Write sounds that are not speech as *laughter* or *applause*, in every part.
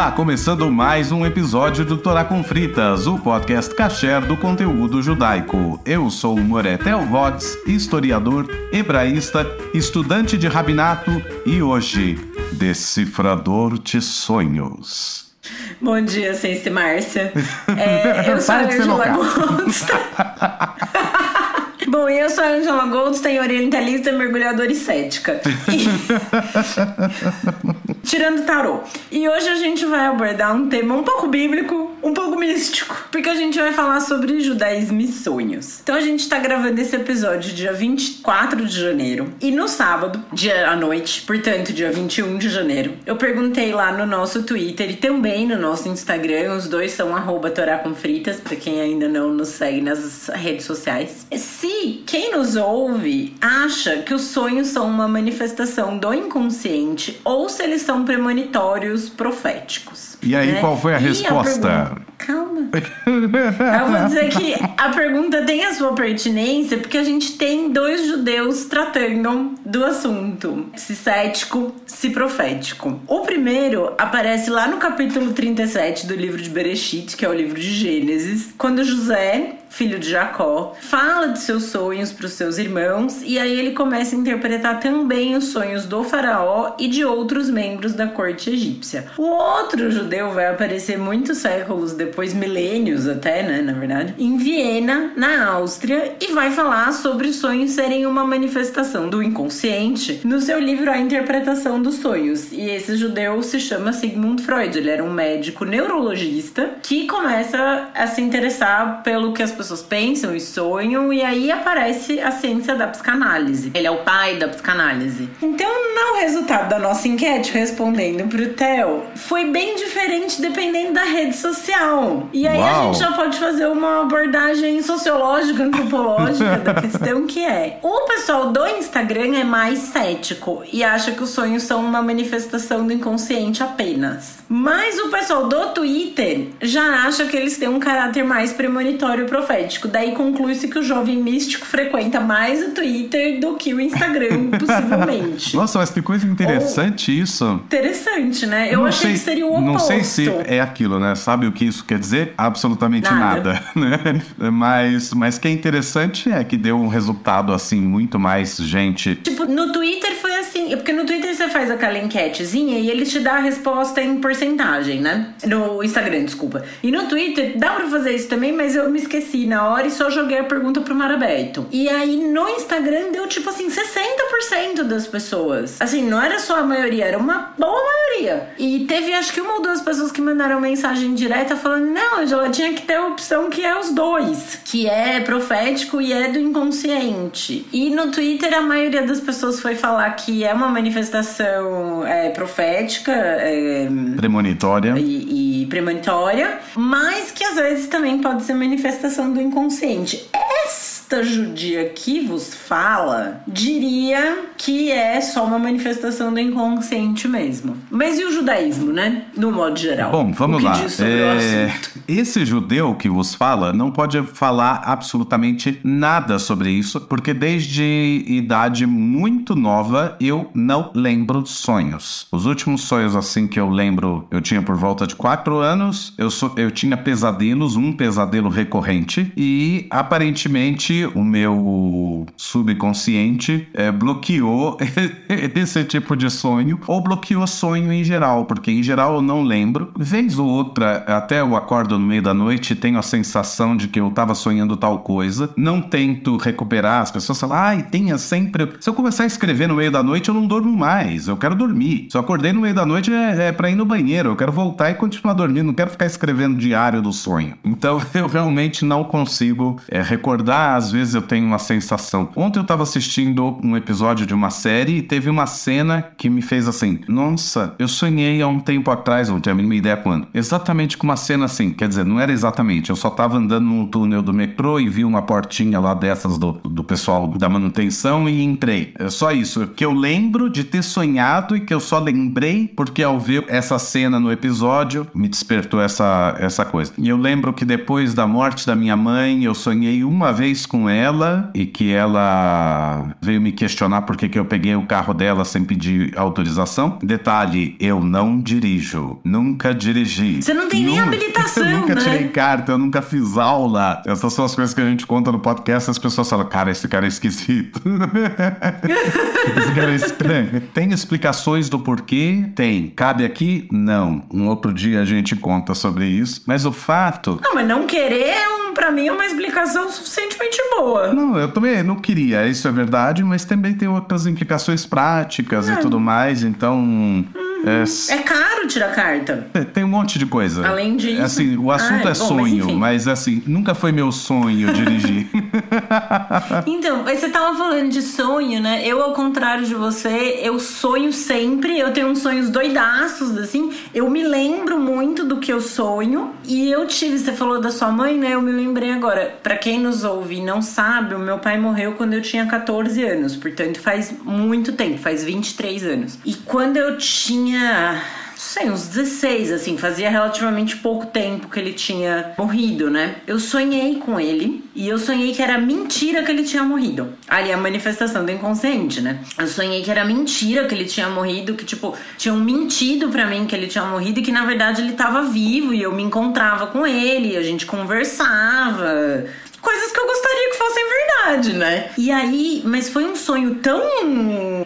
Está começando mais um episódio do Torá com Fritas, o podcast kasher do conteúdo judaico. Eu sou o Moretel Vods, historiador, hebraísta, estudante de rabinato e hoje, decifrador de sonhos. Bom dia, Sense Márcia. É, *laughs* eu sou a Angela Goldstein. *laughs* Bom, eu sou a Angela Goldstein, orientalista, mergulhadora e cética. E... *laughs* Tirando tarô. E hoje a gente vai abordar um tema um pouco bíblico, um pouco místico, porque a gente vai falar sobre judaísmo e sonhos. Então a gente tá gravando esse episódio dia 24 de janeiro. E no sábado, dia à noite, portanto, dia 21 de janeiro, eu perguntei lá no nosso Twitter e também no nosso Instagram, os dois são arroba Fritas, pra quem ainda não nos segue nas redes sociais. Se quem nos ouve acha que os sonhos são uma manifestação do inconsciente ou se eles são premonitórios proféticos. E aí, né? qual foi a E resposta? pergunta- Calma. Eu vou dizer que a pergunta tem a sua pertinência porque a gente tem dois judeus tratando do assunto: se cético, se profético. O primeiro aparece lá no capítulo 37 do livro de Bereshit, que é o livro de Gênesis, quando José filho de Jacó, fala de seus sonhos para os seus irmãos e aí ele começa a interpretar também os sonhos do faraó e de outros membros da corte egípcia. O outro judeu vai aparecer muitos séculos depois, milênios até, né, na verdade, em Viena, na Áustria, e vai falar sobre os sonhos serem uma manifestação do inconsciente no seu livro A Interpretação dos Sonhos. E esse judeu se chama Sigmund Freud, ele era um médico neurologista que começa a se interessar pelo que as pessoas pensam e sonham, e aí aparece a ciência da psicanálise. Ele é o pai da psicanálise. Então, no resultado da nossa enquete, respondendo pro Theo, foi bem diferente dependendo da rede social. E aí a Uau. gente já pode fazer uma abordagem sociológica, antropológica da questão que é. O pessoal do Instagram é mais cético e acha que os sonhos são uma manifestação do inconsciente apenas. Mas o pessoal do Twitter já acha que eles têm um caráter mais premonitório profético. Daí conclui-se que o jovem místico frequenta mais o Twitter do que o Instagram, *laughs* possivelmente. Nossa, mas que coisa interessante isso. Interessante, né? Eu Não achei sei- que seria o oposto. Não sei se é aquilo, né? Sabe o que isso quer dizer? Absolutamente nada, Nada. *laughs* né? Mas, mas que é interessante é que deu um resultado assim, muito mais gente. Tipo, no Twitter foi assim, porque no Twitter você faz aquela enquetezinha e ele te dá a resposta em porcentagem, né? No Instagram, desculpa. E no Twitter dá pra fazer isso também, mas eu me esqueci na hora e só joguei a pergunta pro mar aberto. E aí no Instagram deu tipo assim, 60% das pessoas. Assim, não era só a maioria, era uma boa maioria. E teve acho que uma ou duas pessoas que mandaram mensagem direta falando: não, Angela, tinha que ter a opção que é os dois, que é profético e é do inconsciente. E no Twitter a maioria das pessoas foi falar que é uma manifestação é, profética. É, Premonitória. e, e premonitória, mas que às vezes também pode ser manifestação do inconsciente. Esta judia que vos fala diria que é só uma manifestação do inconsciente mesmo. Mas e o judaísmo, né? No modo geral. Bom, vamos lá. Diz sobre o É? Esse judeu que vos fala não pode falar absolutamente nada sobre isso, porque desde idade muito nova eu não lembro sonhos. Os últimos sonhos assim que eu lembro, eu tinha por volta de quatro anos. Eu, sou, eu tinha pesadelos, um pesadelo recorrente e aparentemente o meu subconsciente é, bloqueou *laughs* esse tipo de sonho ou bloqueou sonho em geral, porque em geral eu não lembro. Vez ou outra, até eu acordo no meio da noite e tenho a sensação de que eu tava sonhando tal coisa. Não tento recuperar. As pessoas falam, ai, tenha sempre. Se eu começar a escrever no meio da noite, eu não durmo mais. Eu quero dormir. Se eu acordei no meio da noite, é, é pra ir no banheiro. Eu quero voltar e continuar dormindo. Não quero ficar escrevendo diário do sonho. Então *laughs* eu realmente não consigo é, recordar. Às vezes eu tenho uma sensação. Ontem eu tava assistindo um episódio de uma série e teve uma cena que me fez assim: Nossa, eu sonhei há um tempo atrás, não tenho a mínima ideia quando. Exatamente com uma cena assim. Quer dizer, não era exatamente. Eu só tava andando no túnel do metrô e vi uma portinha lá dessas do, do pessoal da manutenção e entrei. É só isso. Que eu lembro de ter sonhado e que eu só lembrei porque ao ver essa cena no episódio me despertou essa, essa coisa. E eu lembro que depois da morte da minha mãe, eu sonhei uma vez com com ela e que ela veio me questionar por que, que eu peguei o carro dela sem pedir autorização. Detalhe, eu não dirijo. Nunca dirigi. Você não tem nem habilitação, *laughs* Eu nunca né? tirei carta, eu nunca fiz aula. Essas são as coisas que a gente conta no podcast. As pessoas falam, cara, esse cara é esquisito. *laughs* esse cara é estranho. Tem explicações do porquê? Tem. Cabe aqui? Não. Um outro dia a gente conta sobre isso. Mas o fato Não, mas não querer, é um, pra mim, é uma explicação suficientemente boa. Não, eu também não queria, isso é verdade, mas também tem outras implicações práticas e tudo mais, então. É, É caro tirar carta. tem um monte de coisa. Além disso- Assim, o assunto Ah, é bom, mas sonho, enfim. mas, assim, nunca foi meu sonho dirigir. *laughs* Então, mas você tava falando de sonho, né? Eu, ao contrário de você, eu sonho sempre. Eu tenho uns sonhos doidaços, assim. Eu me lembro muito do que eu sonho. E eu tive, você falou da sua mãe, né? Eu me lembrei agora. Pra quem nos ouve e não sabe, o meu pai morreu quando eu tinha 14 anos. Portanto, faz muito tempo, faz 23 anos. E quando eu tinha sei, uns 16, assim, fazia relativamente pouco tempo que ele tinha morrido, né? Eu sonhei com ele e eu sonhei que era mentira que ele tinha morrido. Ali, a manifestação do inconsciente, né? Eu sonhei que era mentira que ele tinha morrido, que, tipo, tinham mentido pra mim que ele tinha morrido e que, na verdade, ele tava vivo e eu me encontrava com ele, a gente conversava coisas que eu gostaria que fossem verdade, né? E aí, mas foi um sonho tão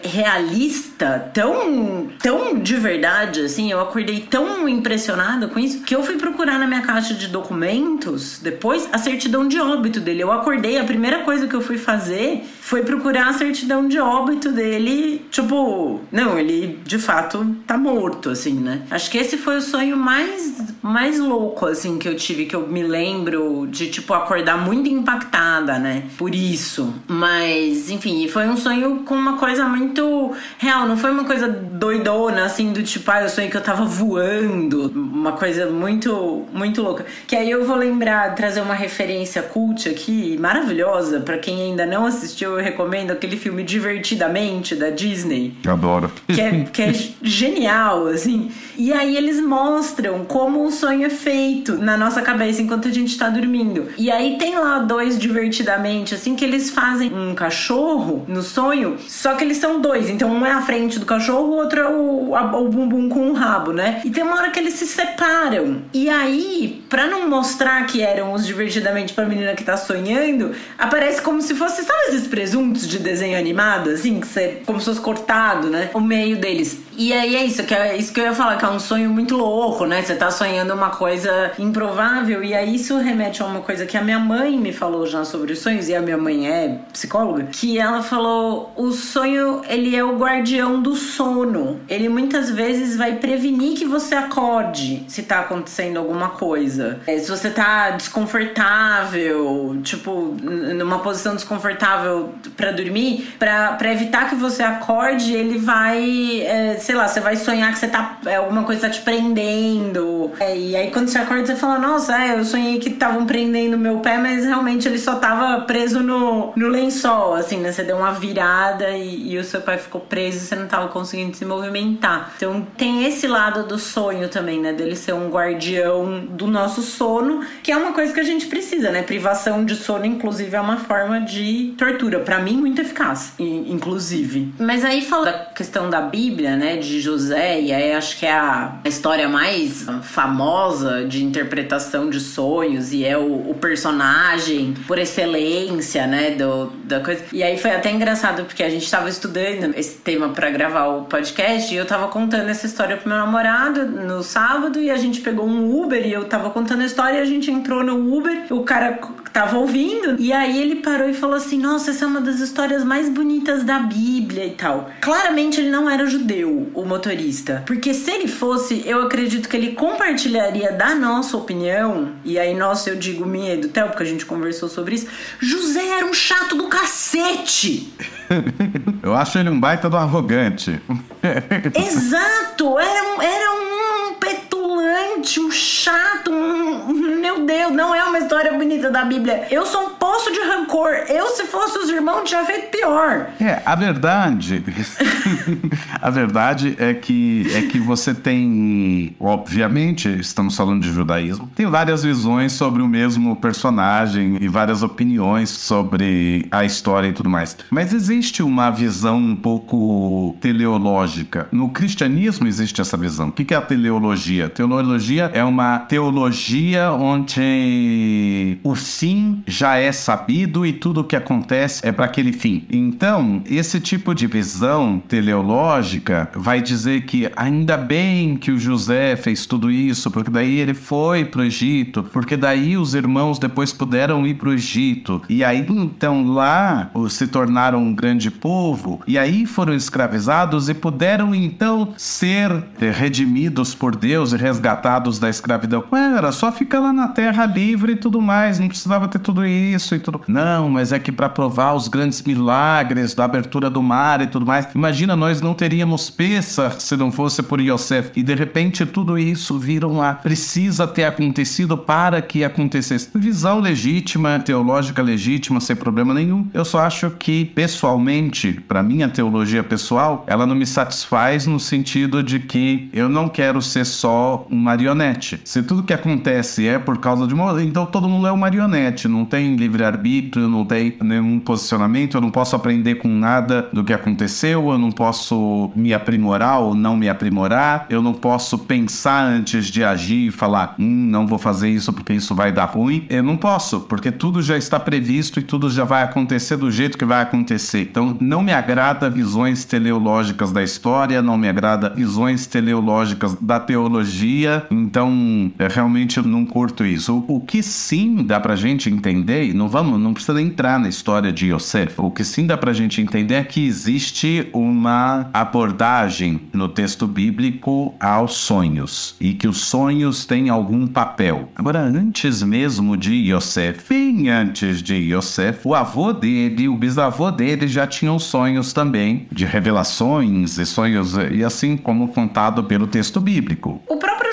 realista, tão, tão de verdade, assim, eu acordei tão impressionada com isso, que eu fui procurar na minha caixa de documentos, depois, a certidão de óbito dele. Eu acordei, a primeira coisa que eu fui fazer foi procurar a certidão de óbito dele, tipo, não, ele de fato tá morto, assim, né? Acho que esse foi o sonho mais, mais louco, assim, que eu tive, que eu me lembro de, tipo, acordar muito impactada, né? Por isso. Mas, enfim, foi um sonho com uma coisa muito real. Não foi uma coisa doidona, assim, do tipo, ah, eu sonhei que eu tava voando. Uma coisa muito, muito louca. Que aí eu vou lembrar, trazer uma referência cult aqui, maravilhosa. Pra quem ainda não assistiu, eu recomendo aquele filme Divertidamente, da Disney Adoro. que é, que é genial, assim. E aí eles mostram como o sonho é feito na nossa cabeça enquanto a gente tá dormindo. E aí tem lá dois divertidamente, assim, que eles fazem um cachorro no sonho, só que eles são dois. Então um é a frente do cachorro, o outro é o, a- o bumbum com o rabo, né? E tem uma hora que eles se separam. E aí, pra não mostrar que eram os divertidamente pra menina que tá sonhando, aparece como se fosse, sabe esses presuntos de desenho animado, assim, que você, como se fosse cortado, né? O meio deles. E aí é isso, que é isso que eu ia falar, que é um sonho muito louco, né? Você tá sonhando uma coisa improvável, e aí isso remete a uma coisa que a minha mãe me falou já sobre os sonhos, e a minha mãe é psicóloga, que ela falou: o sonho, ele é o guardião do sono. Ele muitas vezes vai prevenir que você acorde se tá acontecendo alguma coisa. É, se você tá desconfortável, tipo, numa posição desconfortável pra dormir, pra evitar que você acorde, ele vai, é, sei lá, você vai sonhar que você tá, é, alguma coisa tá te prendendo. É, e aí quando você acorda, você fala, nossa, é, eu sonhei que estavam prendendo meu pé, mas realmente ele só tava preso no, no lençol, assim, né? Você deu uma virada e, e o seu pé ficou preso e você não tava conseguindo se movimentar. Então tem esse lado do sonho também, né? Dele ser um guardião do nosso sono, que é uma coisa que a gente precisa, né? Privação de sono, inclusive, é uma forma de tortura. Pra mim, muito eficaz, inclusive. Mas aí fala da questão da Bíblia, né? De José, e aí acho que é a história mais famosa de interpretação de sonhos, e é o, o personagem por excelência, né? Do, da coisa. E aí foi até engraçado, porque a gente tava estudando esse tema pra gravar o podcast, e eu tava contando essa história pro meu namorado no sábado, e a gente pegou um Uber, e eu tava contando a história, e a gente entrou no Uber, o cara tava ouvindo, e aí ele parou e falou assim: Nossa, essa é uma das histórias mais bonitas da Bíblia e tal. Claramente ele não era judeu, o motorista. Porque se ele fosse, eu acredito que ele compartilharia da nossa opinião, e aí, nossa, eu digo minha e do Theo, porque a gente conversou sobre isso. José era um chato do cacete! *laughs* Eu acho ele um baita do arrogante. Exato! Era um, era um um chato, um. Meu Deus, não é uma história bonita da Bíblia. Eu sou um poço de rancor. Eu, se fosse os irmãos, tinha feito pior. É, a verdade. *laughs* a verdade é que, é que você tem. Obviamente, estamos falando de judaísmo, tem várias visões sobre o mesmo personagem e várias opiniões sobre a história e tudo mais. Mas existe uma visão um pouco teleológica. No cristianismo existe essa visão. O que é a teleologia? Teologia é uma teologia onde o fim já é sabido e tudo o que acontece é para aquele fim. Então, esse tipo de visão teleológica vai dizer que ainda bem que o José fez tudo isso, porque daí ele foi para o Egito, porque daí os irmãos depois puderam ir para o Egito. E aí então lá se tornaram um grande povo, e aí foram escravizados e puderam então ser redimidos por Deus e resgatados da escravidão. Era só ficar lá na terra livre e tudo mais, não precisava ter tudo isso e tudo. Não, mas é que para provar os grandes milagres da abertura do mar e tudo mais, imagina nós não teríamos peça se não fosse por Yosef. E de repente tudo isso viram lá, precisa ter acontecido para que acontecesse. Visão legítima, teológica legítima, sem problema nenhum. Eu só acho que pessoalmente, para minha teologia pessoal, ela não me satisfaz no sentido de que eu não quero ser só um marionete. Se tudo que acontece é por causa de uma. Então todo mundo é um marionete, não tem livre-arbítrio, não tem nenhum posicionamento, eu não posso aprender com nada do que aconteceu, eu não posso me aprimorar ou não me aprimorar, eu não posso pensar antes de agir e falar, hum, não vou fazer isso porque isso vai dar ruim. Eu não posso, porque tudo já está previsto e tudo já vai acontecer do jeito que vai acontecer. Então não me agrada visões teleológicas da história, não me agrada visões teleológicas da teologia, então realmente eu não curto isso. O, o que sim dá pra gente entender, não vamos, não precisa entrar na história de Yosef, o que sim dá pra gente entender é que existe uma abordagem no texto bíblico aos sonhos e que os sonhos têm algum papel. Agora, antes mesmo de Yosef, bem antes de Yosef, o avô dele, o bisavô dele já tinham sonhos também de revelações e sonhos e assim como contado pelo texto bíblico. O próprio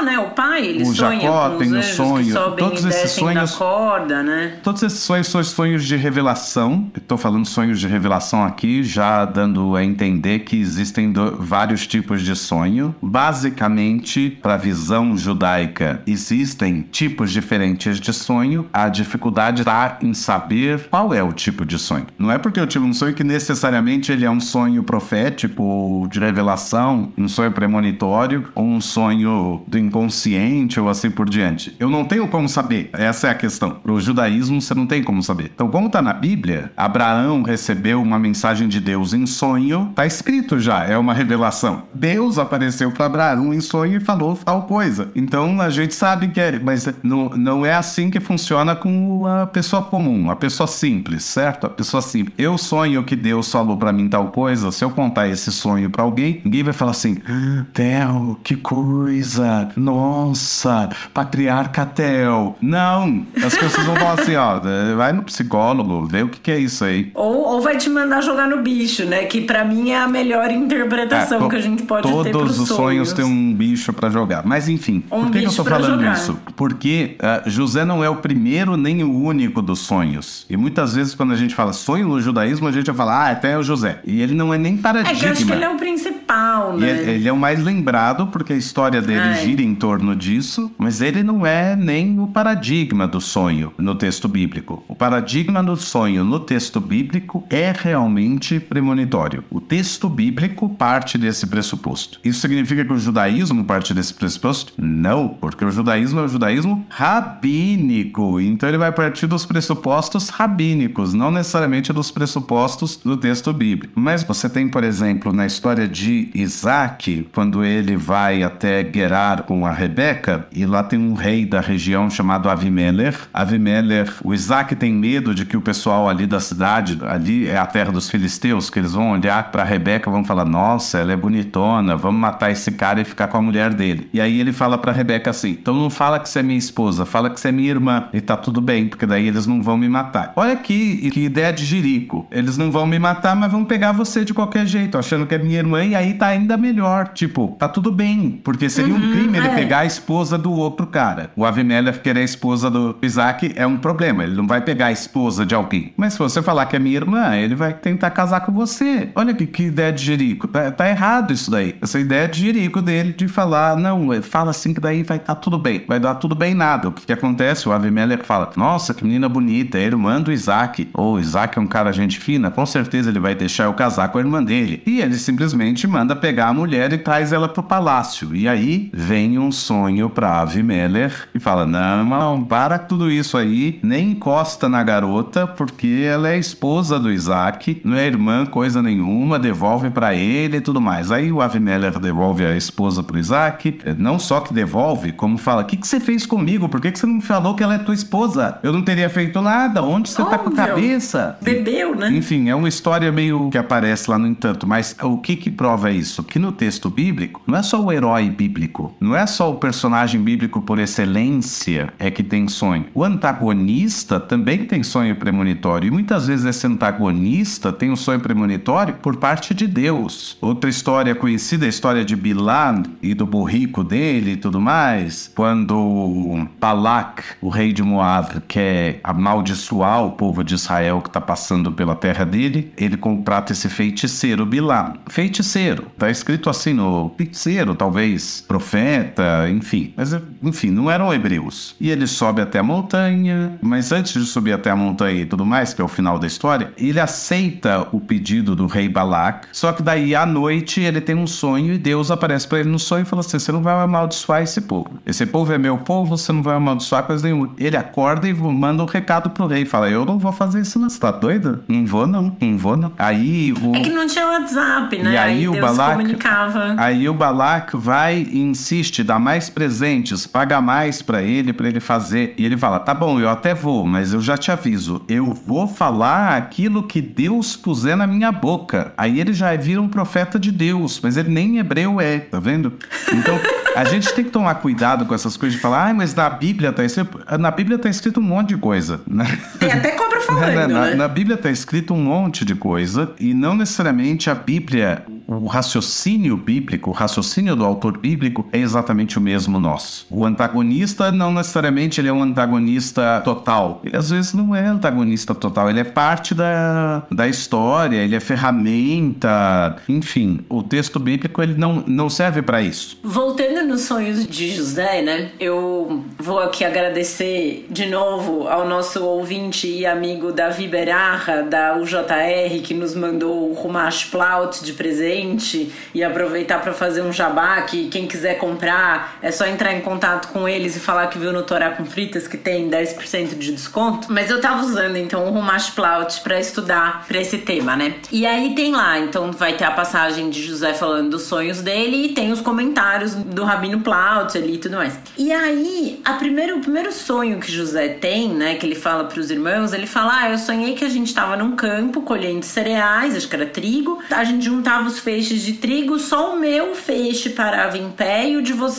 Jacó, né? O pai, ele o sonha Jacó com tem os anjos sonho. Todos esses sonhos- da corda, né? Todos esses sonhos são sonhos de revelação. Estou falando sonhos de revelação aqui, já dando a entender que existem do- vários tipos de sonho. Basicamente, para a visão judaica, existem tipos diferentes de sonho. A dificuldade está em saber qual é o tipo de sonho. Não é porque eu tive um sonho que necessariamente ele é um sonho profético, de revelação, um sonho premonitório, ou um sonho do inconsciente, ou assim por diante. Eu não tenho como saber. Essa é a questão. Para o judaísmo, você não tem como saber. Então, como está na Bíblia, Abraão recebeu uma mensagem de Deus em sonho. Está escrito já, é uma revelação. Deus apareceu para Abraão em sonho e falou tal coisa. Então, a gente sabe que é, mas não, não é assim que funciona com a pessoa comum, a pessoa simples, certo? A pessoa simples. Eu sonho que Deus falou para mim tal coisa. Se eu contar esse sonho para alguém, ninguém vai falar assim: "Ah, Theo, que coisa! Nossa, patriarca Theo. Não, as pessoas vão falar assim: ó, vai no psicólogo, vê o que, que é isso aí. Ou, ou vai te mandar jogar no bicho, né? Que pra mim é a melhor interpretação É, que a gente pode ter Todos os sonhos têm um bicho pra jogar. Mas enfim, Um por que, que eu tô falando jogar. isso? Porque ah, José não é o primeiro nem o único dos sonhos. E muitas vezes, quando a gente fala sonho no judaísmo, a gente vai falar, ah, até é o José. E ele não é nem É paradigma. que eu acho que ele é o principal, né? ele, ele é o mais lembrado porque a história dele Ai. gira em torno disso, mas ele não é nem o paradigma do sonho no texto bíblico. O paradigma do sonho no texto bíblico é realmente premonitório. O texto bíblico parte desse pressuposto. Isso significa que o judaísmo parte desse pressuposto? Não, porque o judaísmo é o judaísmo rabínico. Então ele vai partir dos pressupostos rabínicos, não necessariamente dos pressupostos do texto bíblico. Mas você tem, por exemplo, na história de Isaac, quando ele vai até Gerar com a Rebeca, e lá tem um rei da região chamado Avimelech. Avimelech, o Isaac tem medo de que o pessoal ali da cidade, ali é a terra dos filisteus, que eles vão olhar para Rebeca e vão falar: Nossa, ela é bonitona, vamos matar esse cara e ficar com a mulher dele. E aí ele fala para Rebeca assim: Então não fala que você é minha esposa, fala que você é minha irmã. E tá tudo bem, porque daí eles não vão me matar. Olha que, que ideia de jirico. Eles não vão me matar, mas vão pegar você de qualquer jeito, achando que é minha irmã, e aí tá ainda melhor. Tipo, tá tudo bem. Porque seria uhum, um crime ele é. pegar a esposa do outro cara. O Avimelech querer a esposa do Isaac é um problema. Ele não vai pegar a esposa de alguém. Mas se você falar que é minha irmã, ele vai tentar casar com você. Olha que, que ideia de Jerico. Tá, tá, errado isso daí. Essa ideia de Jerico dele de falar, não, fala assim que daí vai estar tá tudo bem. Vai dar tudo bem nada. O que, que acontece? O Avimelech fala, nossa, que menina bonita, é irmã do Isaac. Ou oh, Isaac é um cara gente fina, com certeza ele vai deixar eu casar com a irmã dele. E ele simplesmente manda pegar a mulher e traz ela pro palácio. E aí vem um sonho pra Avimelech e fala, não, não, para tudo isso aí, nem encosta na garota, porque ela é esposa do Isaac, não é irmã coisa nenhuma, devolve para ele e tudo mais. Aí o Avimelech devolve a esposa pro Isaac, não só que devolve, como fala: O que, que você fez comigo? Por que, que você não falou que ela é tua esposa? Eu não teria feito nada. Onde você Óbvio. tá com a cabeça? Bebeu, né? Enfim, é uma história meio que aparece lá no entanto. Mas o que que prova isso? Que no texto bíblico, não é só o herói bíblico, não é só o personagem bíblico por excelência é que tem sonho. O antagonista também tem sonho premonitório. E muitas vezes esse antagonista tem um sonho premonitório por parte de Deus. Outra história conhecida é a história de Bilan e do burrico dele e tudo mais. Quando Balak, o rei de Moab, quer amaldiçoar o povo de Israel que está passando pela terra dele, ele contrata esse feiticeiro Bilan. Feiticeiro, tá escrito assim no feiticeiro, talvez profeta, enfim. Mas enfim, não eram hebreus. E ele sobe até a montanha, mas antes de subir até a montanha e tudo mais, que é o final da história, ele aceita o pedido do rei Balak. Só que daí à noite ele tem um sonho e Deus aparece para ele no sonho e fala assim: Você não vai amaldiçoar esse povo. Esse povo é meu povo, você não vai amaldiçoar coisa nenhuma. Ele acorda e manda um recado pro rei: Fala, Eu não vou fazer isso, não. Você tá doido? Não vou, não. Não vou, não. Aí o. É que não tinha WhatsApp, né? E aí, aí o Deus Balak. Comunicava. Aí o Balak vai e insiste, dá mais presentes, paga mais para ele, para ele fazer. E ele fala: Tá bom, eu até vou, mas eu já te aviso. Eu vou falar aquilo que Deus puser na minha boca. Aí ele já vira um profeta de Deus, mas ele nem hebreu é, tá vendo? Então, a gente tem que tomar cuidado com essas coisas de falar, ah, mas na Bíblia tá escrito. Na Bíblia tá escrito um monte de coisa. Né? Tem até cobra falando. Na, na, né? na Bíblia tá escrito um monte de coisa, e não necessariamente a Bíblia o raciocínio bíblico, o raciocínio do autor bíblico é exatamente o mesmo nosso. O antagonista não necessariamente ele é um antagonista total. Ele às vezes não é antagonista total, ele é parte da, da história, ele é ferramenta, enfim. O texto bíblico ele não, não serve para isso. Voltando nos sonhos de José, né? Eu vou aqui agradecer de novo ao nosso ouvinte e amigo Davi Berarra da UJR que nos mandou o Rumash Plaut de presente e aproveitar para fazer um jabá que quem quiser comprar é só entrar em contato com eles e falar que viu no Torá com Fritas que tem 10% de desconto. Mas eu tava usando então o Rumash Plaut para estudar para esse tema, né? E aí tem lá, então vai ter a passagem de José falando dos sonhos dele e tem os comentários do Rabino Plaut ali e tudo mais. E aí, a o primeiro sonho que José tem, né, que ele fala para os irmãos, ele fala: "Ah, eu sonhei que a gente tava num campo colhendo cereais, acho que era trigo, a gente juntava os feixes de trigo, só o meu feixe parava em pé e o de vocês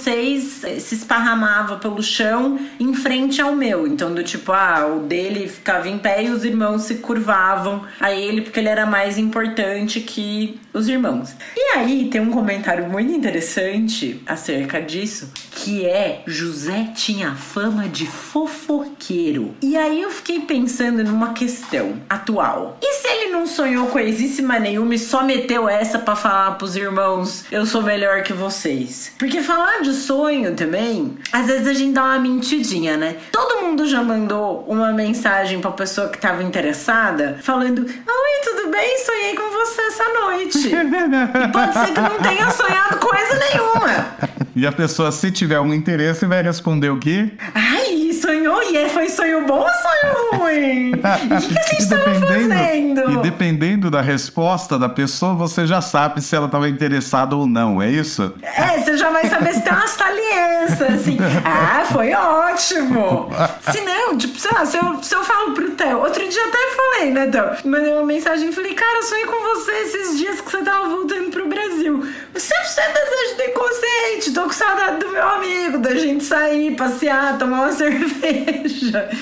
eh, se esparramava pelo chão em frente ao meu. Então, do tipo, ah, o dele ficava em pé e os irmãos se curvavam a ele porque ele era mais importante que os irmãos. E aí tem um comentário muito interessante acerca disso, que é José tinha fama de fofoqueiro. E aí eu fiquei pensando numa questão atual. E se ele não sonhou coisíssima nenhuma e só meteu essa para falar pros irmãos, eu sou melhor que vocês. Porque falar de sonho também, às vezes a gente dá uma mentidinha, né? Todo mundo já mandou uma mensagem pra pessoa que tava interessada, falando: Oi, tudo bem? Sonhei com você essa noite. *laughs* e pode ser que não tenha sonhado coisa nenhuma. *laughs* E a pessoa, se tiver um interesse, vai responder o quê? Ai, sonhou e foi sonho bom ou sonho ruim? *laughs* o que, a gente estava fazendo? E dependendo da resposta da pessoa, você já sabe se ela estava interessada ou não, é isso? É, você já vai saber se tem uma saliência, assim. Ah, foi ótimo. Se não, tipo, sei lá, se eu, se eu falo pro Theo, outro dia até falei, né, Theo? Mandei uma mensagem e falei, cara, eu sonhei com você esses dias que você tava voltando pro Brasil. 100% desejo do inconsciente, tô com saudade do meu amigo, da gente sair, passear, tomar uma cerveja.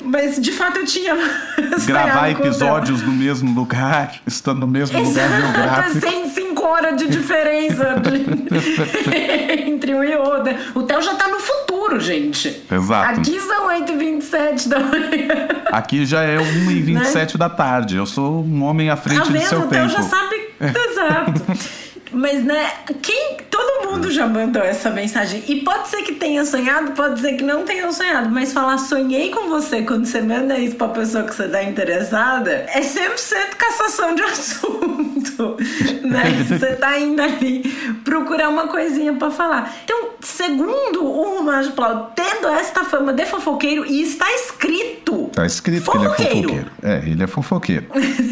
Mas de fato eu tinha. *laughs* Gravar episódios no mesmo lugar, estando no mesmo Exato, lugar geográfico. Sem se cinco horas de diferença de... *laughs* entre um e outro. O Theo já tá no futuro, gente. Exato. Aqui são 8h27 da manhã. Aqui já é 1h27 né? da tarde. Eu sou um homem à frente tá do seu o tempo. O Theo já sabe. Exato. *laughs* Mas, né, quem. Todo mundo já mandou essa mensagem. E pode ser que tenha sonhado, pode ser que não tenha sonhado. Mas falar sonhei com você quando você manda isso pra pessoa que você tá interessada é 100% cassação de *laughs* assunto. né? Você tá indo ali procurar uma coisinha pra falar. Então, segundo o Romano Plau, tendo esta fama de fofoqueiro, e está escrito. Tá escrito fofoqueiro. que ele é fofoqueiro. É, ele é fofoqueiro. *laughs*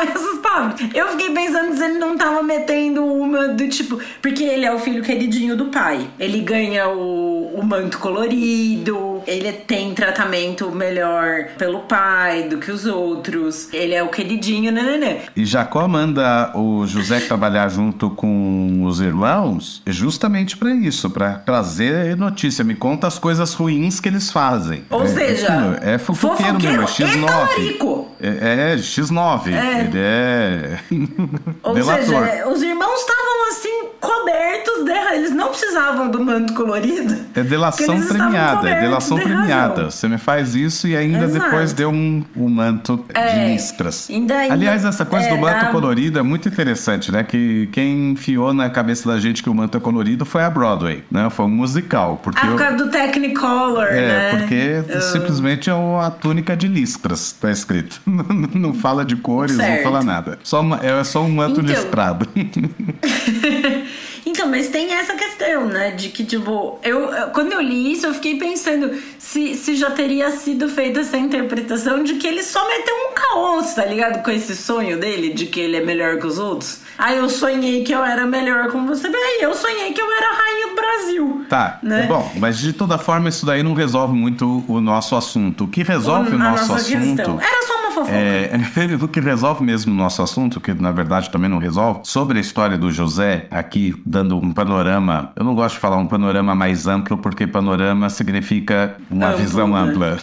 essas palavras. Eu fiquei pensando se ele não tava metendo uma do tipo. Porque ele é o filho queridinho do pai. Ele ganha o, o manto colorido, ele tem tratamento melhor pelo pai do que os outros. Ele é o queridinho, né. E Jacó manda o José trabalhar junto com os irmãos justamente para isso, para trazer notícia. Me conta as coisas ruins que eles fazem. Ou é, seja, é fofoqueiro, fofoqueiro mesmo, é X9. É, é, X9. É. Ele é. Ou Delator. seja, os irmãos cobertos de Eles não precisavam do manto colorido. É delação premiada. É delação premiada. Você me faz isso e ainda Exato. depois deu um, um manto é, de listras. Ainda, ainda, Aliás, essa coisa é, do manto a... colorido é muito interessante, né? Que quem enfiou na cabeça da gente que o manto é colorido foi a Broadway, né? Foi um musical. Porque a causa do Technicolor, é, né? porque eu... simplesmente é a túnica de listras, tá escrito. *laughs* não fala de cores, certo. não fala nada. Só uma, é só um manto então... listrado. *laughs* *laughs* Então, mas tem essa questão, né? De que, tipo, eu, quando eu li isso, eu fiquei pensando se, se já teria sido feita essa interpretação de que ele só meteu um caos, tá ligado? Com esse sonho dele de que ele é melhor que os outros. Aí eu sonhei que eu era melhor com você. Bem, eu sonhei que eu era a rainha do Brasil. Tá. Né? Bom, mas de toda forma, isso daí não resolve muito o nosso assunto. O que resolve o, o nosso assunto. Questão. Era só uma fofoca. É, *laughs* o que resolve mesmo o nosso assunto, que na verdade também não resolve, sobre a história do José, aqui dando um panorama. Eu não gosto de falar um panorama mais amplo, porque panorama significa uma Amplo, visão né? ampla.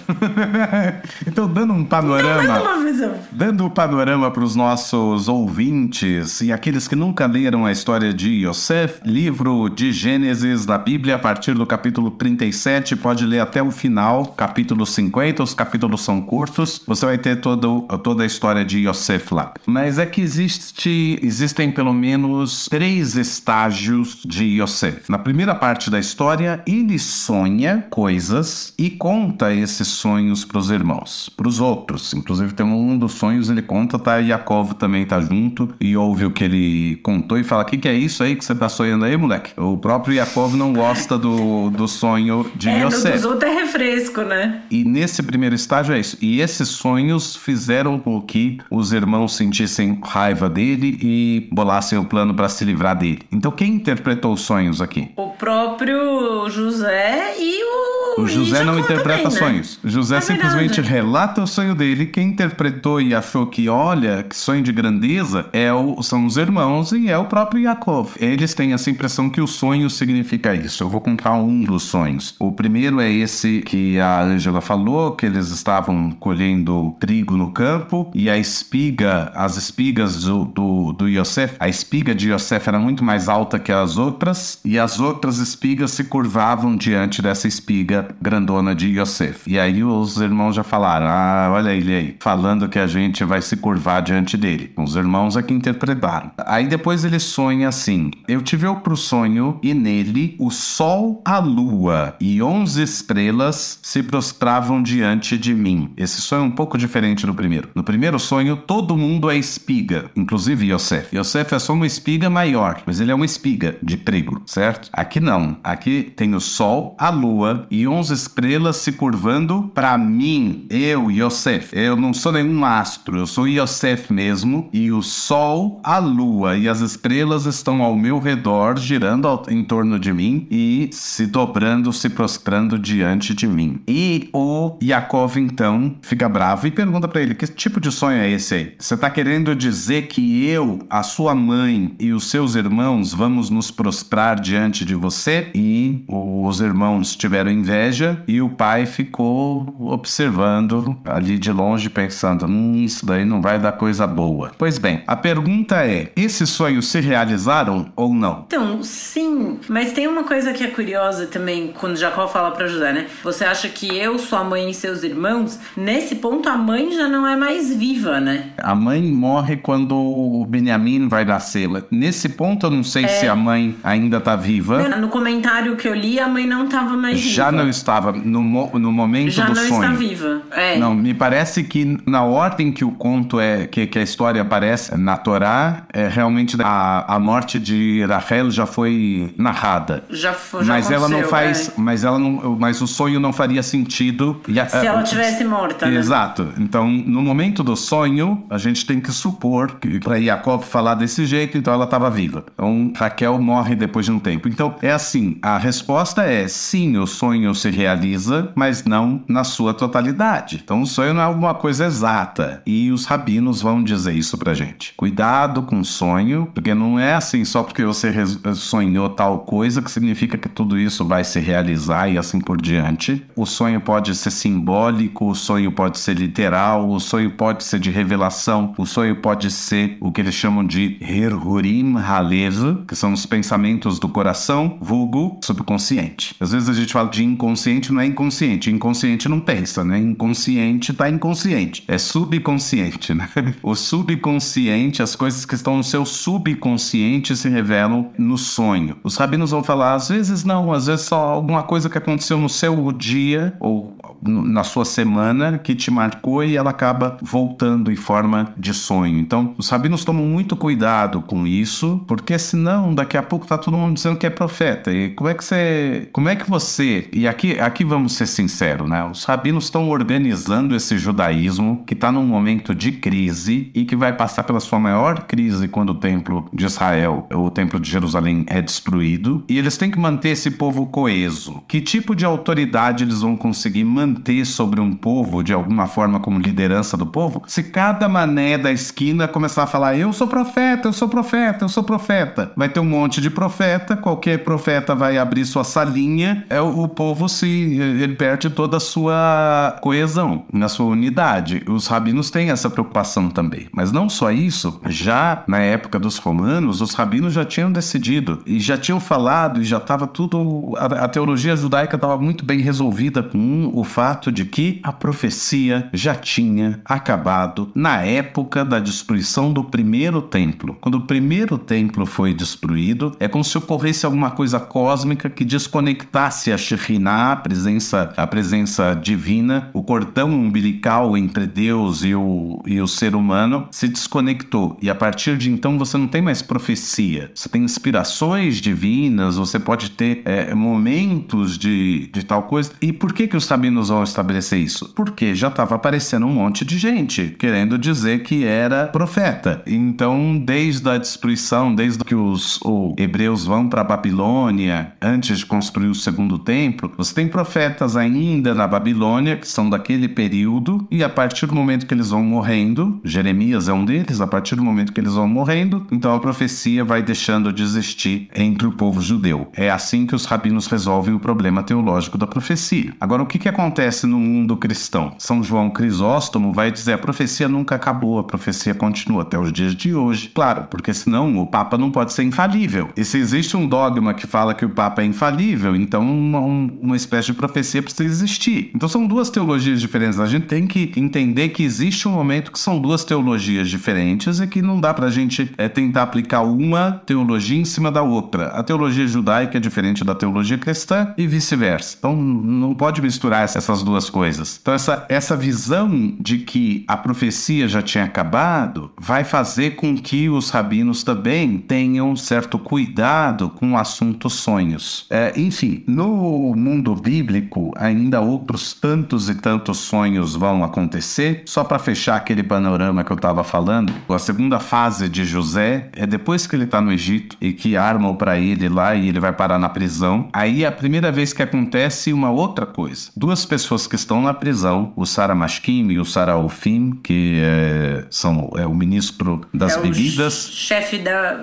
*laughs* então, dando um panorama. Não, uma visão. Dando um panorama para os nossos ouvintes e aqueles que nunca leram a história de Yosef, livro de Gênesis da Bíblia, a partir do capítulo 37, pode ler até o final, capítulo 50. Os capítulos são curtos. Você vai ter todo, toda a história de Yosef lá. Mas é que existe, existem pelo menos três estágios de Yosef. Na primeira parte da história, ele sonha coisas e conta esses sonhos para os irmãos, para os outros. Inclusive, tem um dos sonhos ele conta, tá? Yaakov também tá junto e ouve o que ele contou e fala: O que, que é isso aí que você tá sonhando aí, moleque? O próprio Yaakov não gosta do, do sonho de é, Yosef. Dos outros é refresco, né? E nesse primeiro estágio é isso. E esses sonhos fizeram com que os irmãos sentissem raiva dele e bolassem o plano para se livrar dele. Então, quem interpretou os sonhos aqui? O próprio José e o o José não interpreta também, né? sonhos. Né? José é simplesmente verdade. relata o sonho dele. Quem interpretou e achou que, olha, que sonho de grandeza, é o, são os irmãos e é o próprio Yaakov. Eles têm essa impressão que o sonho significa isso. Eu vou contar um dos sonhos. O primeiro é esse que a Angela falou, que eles estavam colhendo trigo no campo e a espiga, as espigas do, do, do Yosef, a espiga de Yosef era muito mais alta que as outras e as outras espigas se curvavam diante dessa espiga grandona de Yosef. E aí os irmãos já falaram: Ah, olha ele aí, falando que a gente vai se curvar diante dele. Os irmãos aqui interpretaram. Aí depois ele sonha assim: Eu tive outro sonho e nele o sol, a lua e onze estrelas se prostravam diante de mim. Esse sonho é um pouco diferente do primeiro. No primeiro sonho, todo mundo é espiga, inclusive Yosef. Yosef é só uma espiga maior, mas ele é uma espiga de trigo, certo? Aqui não. Aqui tem o sol, a lua e 11 estrelas se curvando para mim, eu, Yosef. Eu não sou nenhum astro, eu sou Yosef mesmo. E o sol, a lua e as estrelas estão ao meu redor, girando ao, em torno de mim e se dobrando, se prostrando diante de mim. E o Yaakov então fica bravo e pergunta para ele: que tipo de sonho é esse aí? Você tá querendo dizer que eu, a sua mãe e os seus irmãos vamos nos prostrar diante de você? E os irmãos tiveram inveja e o pai ficou observando ali de longe, pensando: hum, isso daí não vai dar coisa boa. Pois bem, a pergunta é: esses sonhos se realizaram ou não? Então, sim, mas tem uma coisa que é curiosa também quando Jacó fala para José, né? Você acha que eu, sua mãe e seus irmãos, nesse ponto a mãe já não é mais viva, né? A mãe morre quando o Benjamin vai nascer. Nesse ponto eu não sei é... se a mãe ainda tá viva. No comentário que eu li, a mãe não tava mais viva. Já não estava no, no momento já do sonho. Já não está viva. É. Não, me parece que na ordem que o conto é, que, que a história aparece na Torá, é realmente a, a morte de Rachel já foi narrada. Já, foi, mas ela não faz, é. mas ela não, mas o sonho não faria sentido. A, se ela tivesse morta. Né? Exato. Então, no momento do sonho, a gente tem que supor que para Jacob falar desse jeito, então ela estava viva. Então, Raquel morre depois de um tempo. Então, é assim, a resposta é sim, o sonho se realiza, mas não na sua totalidade. Então, o sonho não é alguma coisa exata. E os rabinos vão dizer isso pra gente. Cuidado com o sonho, porque não é assim só porque você sonhou tal coisa que significa que tudo isso vai se realizar e assim por diante. O sonho pode ser simbólico, o sonho pode ser literal, o sonho pode ser de revelação, o sonho pode ser o que eles chamam de Herhurim Halev, que são os pensamentos do coração, vulgo subconsciente. Às vezes a gente fala de inconsciente, não é inconsciente. Inconsciente não pensa, né? Inconsciente tá inconsciente. É subconsciente, né? *laughs* O subconsciente, as coisas que estão no seu subconsciente se revelam no sonho. Os rabinos vão falar, às vezes não, às vezes só alguma coisa que aconteceu no seu dia ou na sua semana que te marcou e ela acaba voltando em forma de sonho. Então, os rabinos tomam muito cuidado com isso, porque senão daqui a pouco tá todo mundo dizendo que é profeta. E como é que você, como é que você, e aqui aqui vamos ser sinceros, né? Os rabinos estão organizando esse judaísmo que está num momento de crise e que vai passar pela sua maior crise quando o templo de Israel, o templo de Jerusalém é destruído, e eles têm que manter esse povo coeso. Que tipo de autoridade eles vão conseguir manter sobre um povo, de alguma forma, como liderança do povo, se cada mané da esquina começar a falar: eu sou profeta, eu sou profeta, eu sou profeta, vai ter um monte de profeta, qualquer profeta vai abrir sua salinha, é o, o povo se ele perde toda a sua coesão, na sua unidade. Os rabinos têm essa preocupação também. Mas não só isso, já na época dos romanos, os rabinos já tinham decidido e já tinham falado e já estava tudo. A, a teologia judaica estava muito bem resolvida com o fato de que a profecia já tinha acabado na época da destruição do primeiro templo. Quando o primeiro templo foi destruído, é como se ocorresse alguma coisa cósmica que desconectasse a Shekhinah, a presença, a presença divina, o cordão umbilical entre Deus e o, e o ser humano se desconectou. E a partir de então você não tem mais profecia. Você tem inspirações divinas, você pode ter é, momentos de, de tal coisa. E por que, que os sabinos ao estabelecer isso? Porque já estava aparecendo um monte de gente querendo dizer que era profeta. Então, desde a destruição, desde que os, os hebreus vão para Babilônia, antes de construir o segundo templo, você tem profetas ainda na Babilônia, que são daquele período, e a partir do momento que eles vão morrendo, Jeremias é um deles, a partir do momento que eles vão morrendo, então a profecia vai deixando de existir entre o povo judeu. É assim que os rabinos resolvem o problema teológico da profecia. Agora, o que, que acontece? no mundo cristão? São João Crisóstomo vai dizer a profecia nunca acabou, a profecia continua até os dias de hoje. Claro, porque senão o Papa não pode ser infalível. E se existe um dogma que fala que o Papa é infalível, então uma, uma espécie de profecia precisa existir. Então são duas teologias diferentes. A gente tem que entender que existe um momento que são duas teologias diferentes e que não dá pra gente é, tentar aplicar uma teologia em cima da outra. A teologia judaica é diferente da teologia cristã e vice-versa. Então não pode misturar essas essas duas coisas. Então, essa, essa visão de que a profecia já tinha acabado vai fazer com que os rabinos também tenham certo cuidado com o assunto sonhos. É, enfim, no mundo bíblico, ainda outros tantos e tantos sonhos vão acontecer. Só para fechar aquele panorama que eu estava falando, a segunda fase de José é depois que ele está no Egito e que armam para ele lá e ele vai parar na prisão. Aí é a primeira vez que acontece uma outra coisa. Duas pessoas que estão na prisão, o Sara Mashkim e o Sara Ofim, que é, são é o ministro das é bebidas. O chefe da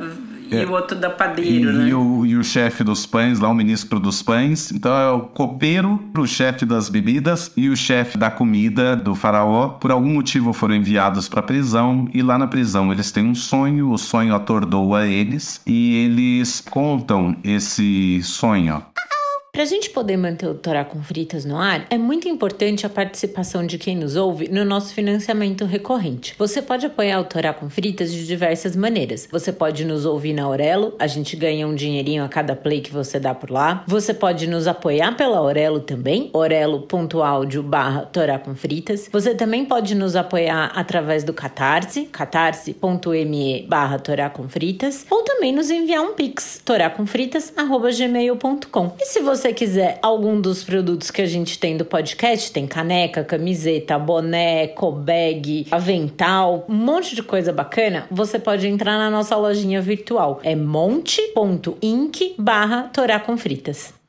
e o outro da padeiro, e, né? E o, e o chefe dos pães, lá o ministro dos pães. Então é o copeiro, o chefe das bebidas e o chefe da comida do faraó. Por algum motivo foram enviados para prisão e lá na prisão eles têm um sonho, o sonho atordoa eles e eles contam esse sonho para a gente poder manter o Torá com Fritas no ar, é muito importante a participação de quem nos ouve no nosso financiamento recorrente. Você pode apoiar o Torá com Fritas de diversas maneiras. Você pode nos ouvir na Aurelo, a gente ganha um dinheirinho a cada play que você dá por lá. Você pode nos apoiar pela Aurelo também, orelo.audio barra Torá com Fritas. Você também pode nos apoiar através do Catarse, catarse.me barra Torá com Fritas, ou também nos enviar um pix, toracomfritas.gmail.com. E se você você quiser algum dos produtos que a gente tem do podcast, tem caneca, camiseta, boné, cobag, avental, um monte de coisa bacana, você pode entrar na nossa lojinha virtual. É monte.inc barra Torá com fritas.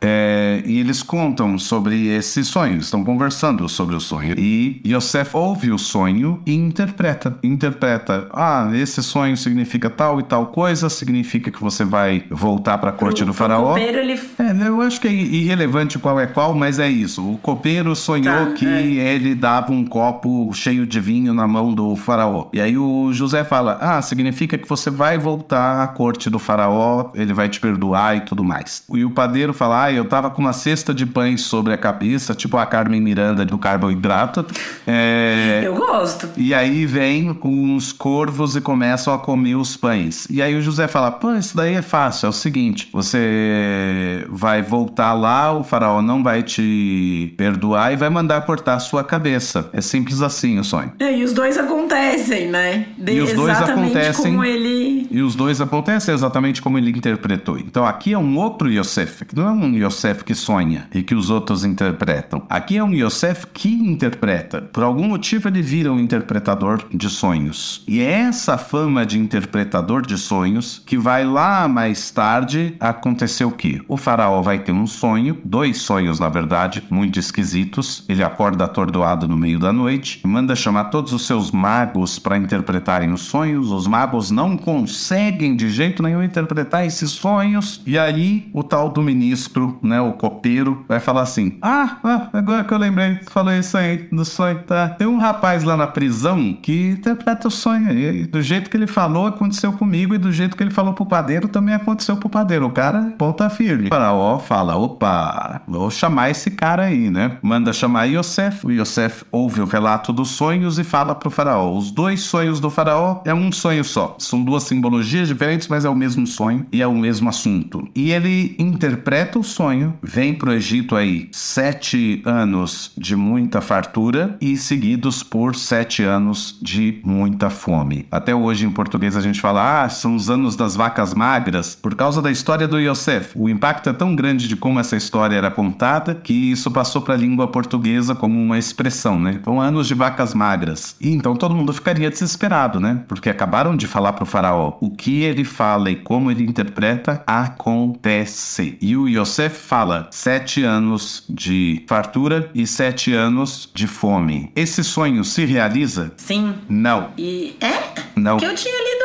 É, e eles contam sobre esse sonho, estão conversando sobre o sonho. E Yosef ouve o sonho e interpreta. Interpreta. Ah, esse sonho significa tal e tal coisa, significa que você vai voltar para a corte do faraó. O copeiro, ele... É, eu acho que é irrelevante qual é qual, mas é isso. O copeiro sonhou tá, que é. ele dava um copo cheio de vinho na mão do faraó. E aí o José fala: Ah, significa que você vai voltar à corte do faraó, ele vai te perdoar e tudo mais. E o padeiro fala: ah, eu tava com uma cesta de pães sobre a cabeça, tipo a Carmen Miranda do carboidrato. É... Eu gosto. E aí vem uns corvos e começam a comer os pães. E aí o José fala: pô, isso daí é fácil, é o seguinte: você vai voltar lá, o faraó não vai te perdoar e vai mandar cortar a sua cabeça. É simples assim o sonho. É, e os dois acontecem, né? De e os dois acontecem. Como ele... E os dois acontecem exatamente como ele interpretou. Então aqui é um outro Yosef, que não é um Yosef que sonha e que os outros interpretam. Aqui é um Yosef que interpreta. Por algum motivo ele vira um interpretador de sonhos. E é essa fama de interpretador de sonhos que vai lá mais tarde acontecer o que? O faraó vai ter um sonho, dois sonhos na verdade, muito esquisitos. Ele acorda atordoado no meio da noite, manda chamar todos os seus magos para interpretarem os sonhos. Os magos não conseguem de jeito nenhum interpretar esses sonhos. E aí o tal do ministro né, o copeiro, vai falar assim: ah, ah, agora que eu lembrei, falou isso aí do sonho, tá? Tem um rapaz lá na prisão que interpreta o sonho. E do jeito que ele falou, aconteceu comigo, e do jeito que ele falou pro padeiro, também aconteceu pro padeiro. O cara ponta firme. O faraó fala: opa, vou chamar esse cara aí, né? Manda chamar Yosef. O Yosef ouve o relato dos sonhos e fala pro faraó: os dois sonhos do faraó é um sonho só. São duas simbologias diferentes, mas é o mesmo sonho e é o mesmo assunto. E ele interpreta o sonho, vem para o Egito aí sete anos de muita fartura e seguidos por sete anos de muita fome. Até hoje em português a gente fala, ah, são os anos das vacas magras, por causa da história do Yosef. O impacto é tão grande de como essa história era contada que isso passou para a língua portuguesa como uma expressão, né? Então, anos de vacas magras. E então todo mundo ficaria desesperado, né? Porque acabaram de falar para o faraó o que ele fala e como ele interpreta acontece. E o Yosef fala sete anos de fartura e sete anos de fome. Esse sonho se realiza? Sim. Não. E é? Não. Que eu tinha lido.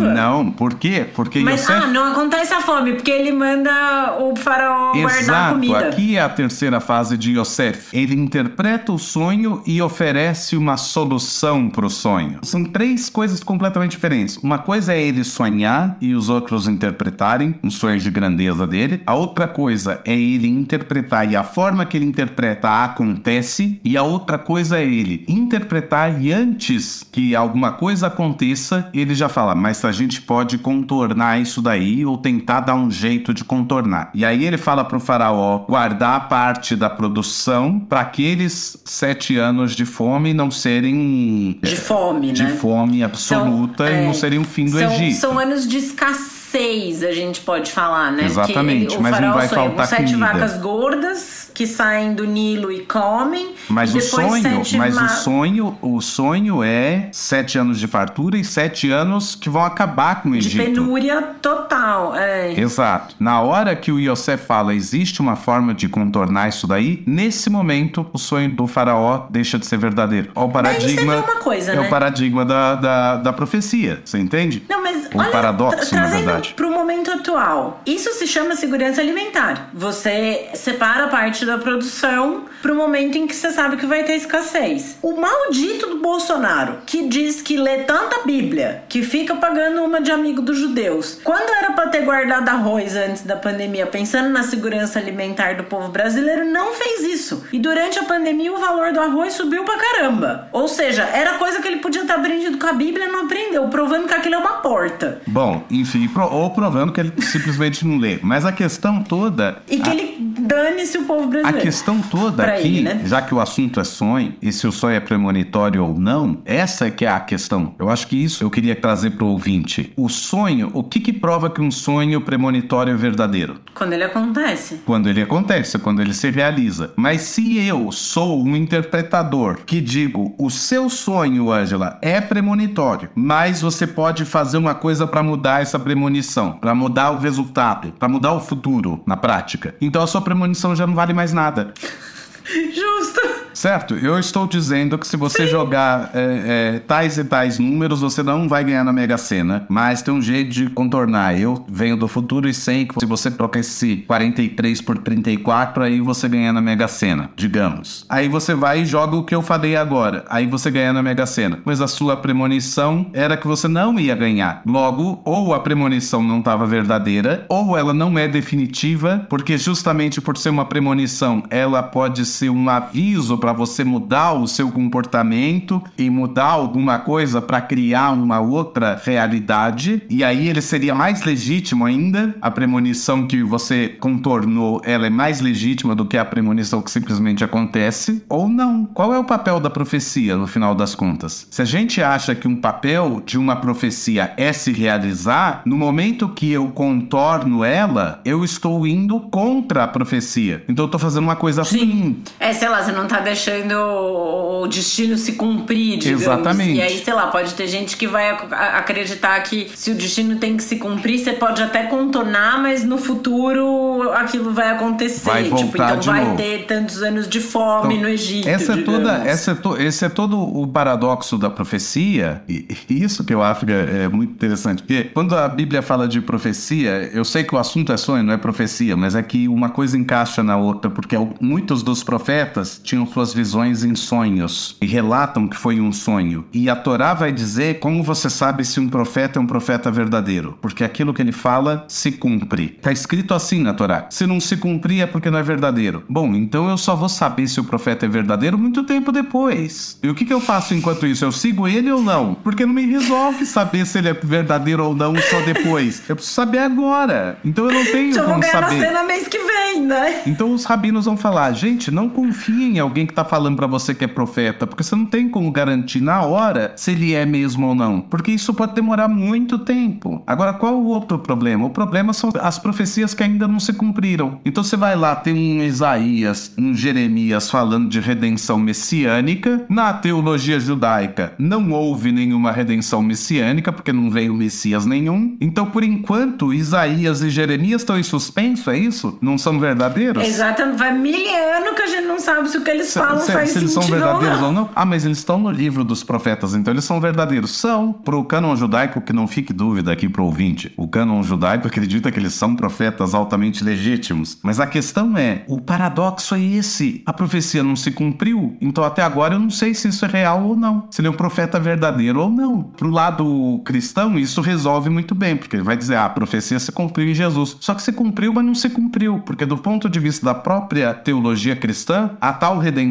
Não, por quê? Porque Mas, Yosef... ah, não acontece a fome, porque ele manda o faraó Exato. guardar a comida. Aqui é a terceira fase de Yosef. Ele interpreta o sonho e oferece uma solução para o sonho. São três coisas completamente diferentes. Uma coisa é ele sonhar e os outros interpretarem um sonho de grandeza dele. A outra coisa é ele interpretar e a forma que ele interpreta acontece. E a outra coisa é ele interpretar e antes que alguma coisa aconteça, ele já fala, mas a gente pode contornar isso daí ou tentar dar um jeito de contornar. E aí ele fala pro faraó guardar parte da produção para aqueles sete anos de fome não serem de fome, de né? fome absoluta são, e não é, serem o fim do são, Egito. São anos de escassez seis, a gente pode falar, né? Exatamente, o mas não faraó vai sonha faltar com sete comida. vacas gordas que saem do Nilo e comem. Mas e o sonho, mas ma- o sonho, o sonho é sete anos de fartura e sete anos que vão acabar com o de Egito. penúria total. É. Exato. Na hora que o Yosef fala existe uma forma de contornar isso daí, nesse momento o sonho do faraó deixa de ser verdadeiro. Ó, o Daí você paradigma vê uma coisa, é né? o paradigma da, da, da profecia, você entende? Não, mas Um olha, paradoxo, tra na trazendo verdade. para o momento atual. Isso se chama segurança alimentar. Você separa a parte da produção para o momento em que você sabe que vai ter escassez. O maldito do Bolsonaro, que diz que lê tanta Bíblia, que fica pagando uma de amigo dos judeus. Quando era para ter guardado arroz antes da pandemia, pensando na segurança alimentar do povo brasileiro, não fez isso. E durante a pandemia o valor do arroz subiu pra caramba. Ou seja, era coisa que ele podia ter aprendido com a Bíblia e não aprendeu, provando que aquilo é uma porta. Bom, enfim, ou provando que ele simplesmente não lê. Mas a questão toda. E que a- ele dane-se o povo A brasileiro. questão toda Pra aqui, ele, né? já que o assunto é sonho, e se o sonho é premonitório ou não, essa é que é a questão. Eu acho que isso eu queria trazer pro ouvinte. O sonho, o que que prova que um sonho premonitório é verdadeiro? Quando ele acontece. Quando ele acontece, quando ele se realiza. Mas se eu sou um interpretador que digo, o seu sonho, Ângela, é premonitório, mas você pode fazer uma coisa para mudar essa premonição, para mudar o resultado, para mudar o futuro na prática. Então a sua premonição já não vale mais nada. *laughs* Justo. Certo, eu estou dizendo que se você jogar é, é, tais e tais números, você não vai ganhar na Mega Sena, mas tem um jeito de contornar. Eu venho do futuro e sei que se você troca esse 43 por 34, aí você ganha na Mega Sena, digamos. Aí você vai e joga o que eu falei agora, aí você ganha na Mega Sena. Mas a sua premonição era que você não ia ganhar. Logo, ou a premonição não estava verdadeira, ou ela não é definitiva, porque justamente por ser uma premonição, ela pode ser um aviso para você mudar o seu comportamento e mudar alguma coisa para criar uma outra realidade. E aí ele seria mais legítimo ainda. A premonição que você contornou, ela é mais legítima do que a premonição que simplesmente acontece ou não. Qual é o papel da profecia no final das contas? Se a gente acha que um papel de uma profecia é se realizar, no momento que eu contorno ela, eu estou indo contra a profecia. Então eu tô fazendo uma coisa ruim. É, sei lá, você não tá deixando o destino se cumprir, digamos. Exatamente. E aí, sei lá, pode ter gente que vai acreditar que se o destino tem que se cumprir, você pode até contornar, mas no futuro aquilo vai acontecer. Vai tipo, voltar então de vai novo. ter tantos anos de fome Então, no Egito. Essa é toda, essa é to, esse é todo o paradoxo da profecia, e isso que eu acho que é é muito interessante. Porque quando a Bíblia fala de profecia, eu sei que o assunto é sonho, não é profecia, mas é que uma coisa encaixa na outra, porque al- muitos dos profetas tinham suas visões em sonhos e relatam que foi um sonho. E a Torá vai dizer como você sabe se um profeta é um profeta verdadeiro, porque aquilo que ele fala se cumpre. Tá escrito assim na Torá. Se não se cumprir é porque não é verdadeiro. Bom, então eu só vou saber se o profeta é verdadeiro muito tempo depois. E o que, que eu faço enquanto isso? Eu sigo ele ou não? Porque não me resolve saber se ele é verdadeiro ou não só depois. Eu preciso saber agora. Então eu não tenho Só vou como ganhar na saber. cena mês que vem, né? Então os rabinos vão falar, gente, não confie em alguém que tá falando pra você que é profeta, porque você não tem como garantir na hora se ele é mesmo ou não, porque isso pode demorar muito tempo. Agora, qual o outro problema? O problema são as profecias que ainda não se cumpriram. Então você vai lá, tem um Isaías, um Jeremias falando de redenção messiânica. Na teologia judaica não houve nenhuma redenção messiânica, porque não veio Messias nenhum. Então, por enquanto, Isaías e Jeremias estão em suspenso, é isso? Não são verdadeiros? Exatamente. Vai mil anos que a gente não sabe se o que eles falam se- faz se eles são verdadeiros ou não? Ah, mas eles estão no livro dos profetas, então eles são verdadeiros. São. Pro cânon judaico, que não fique dúvida aqui pro ouvinte, o cânon judaico acredita que eles são profetas altamente legítimos. Mas a questão é, o paradoxo é esse. A profecia não se cumpriu, então até agora eu não sei se isso é real ou não. Se ele é um profeta verdadeiro ou não. Pro lado cristão, isso resolve muito bem, porque ele vai dizer, ah, a profecia se cumpriu em Jesus. Só que se cumpriu, mas não se cumpriu, porque do ponto de vista da própria teologia cristã, a tal redenção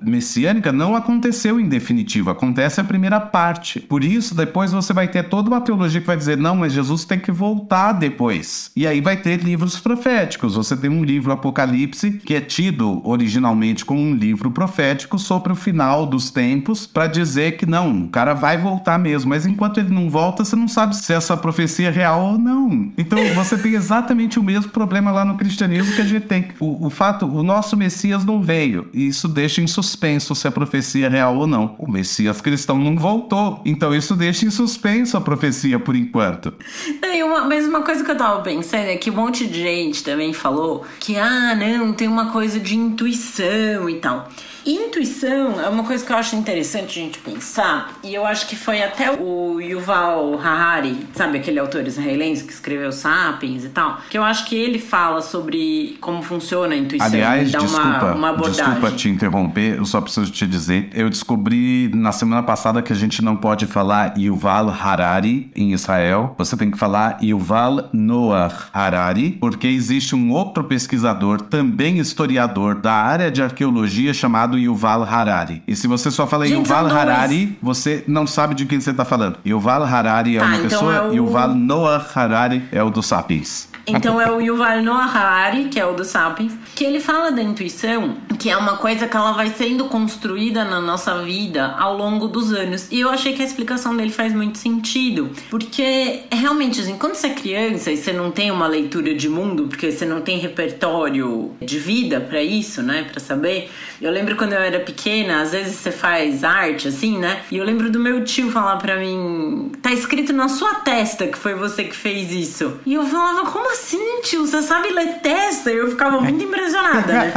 messiânica não aconteceu em definitivo, acontece a primeira parte. Por isso, depois você vai ter toda uma teologia que vai dizer, não, mas Jesus tem que voltar depois. E aí vai ter livros proféticos proféticos. Você tem um livro Apocalipse que é tido originalmente como um livro profético sobre o final dos tempos para dizer que não, o cara vai voltar mesmo, mas enquanto ele não volta, você não sabe se essa profecia é real ou não. Então você tem exatamente o mesmo problema lá no cristianismo que a gente tem. O, o fato, o nosso Messias não veio, e isso deixa em suspenso se a profecia é real ou não. O Messias cristão não voltou, então isso deixa em suspenso a profecia por enquanto. E uma, mas uma coisa que eu tava pensando é que um monte de gente também falou que, ah, não, tem uma coisa de intuição e tal. Intuição é uma coisa que eu acho interessante a gente pensar, e eu acho que foi até o Yuval Harari, sabe aquele autor israelense que escreveu Sapiens e tal, que eu acho que ele fala sobre como funciona a intuição. Aliás, dá desculpa, uma, uma abordagem. desculpa te interromper, eu só preciso te dizer, eu descobri na semana passada que a gente não pode falar Yuval Harari em Israel, você tem que falar Yuval Noah Harari, porque existe um outro pesquisador, também historiador da área de arqueologia chamado Yuval Harari. E se você só fala Gente, Yuval. Harari, você não sabe de quem você está falando. Yuval Harari é Tá, uma então pessoa, é o- Yuval Noah Harari é o do Sapiens. Então é o Yuval Noah Harari, que é o do Sapiens, que ele fala da intuição, que é uma coisa que ela vai sendo construída na nossa vida ao longo dos anos. E eu achei que a explicação dele faz muito sentido, porque realmente assim, quando você é criança e você não tem uma leitura de mundo, porque você não tem repertório de vida pra isso, né, Pra saber. Eu lembro quando eu era pequena, às vezes você faz arte assim, né? E eu lembro do meu tio falar pra mim, tá escrito na sua testa que foi você que fez isso. E eu falava, como assim, tio? Você sabe ler testa? E eu ficava muito impressionada, né?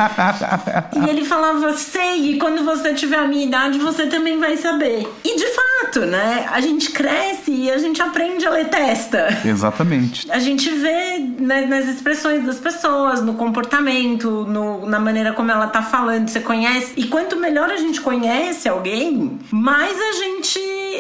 E ele falava, sei, e quando você tiver a minha idade, você também vai saber. E de fato, né? A gente cresce e a gente aprende a ler testa. Exatamente. A gente vê né, nas expressões das pessoas, no comportamento, no- na maneira como ela tá falando, você conhece. E quanto melhor a gente conhece alguém, mais a gente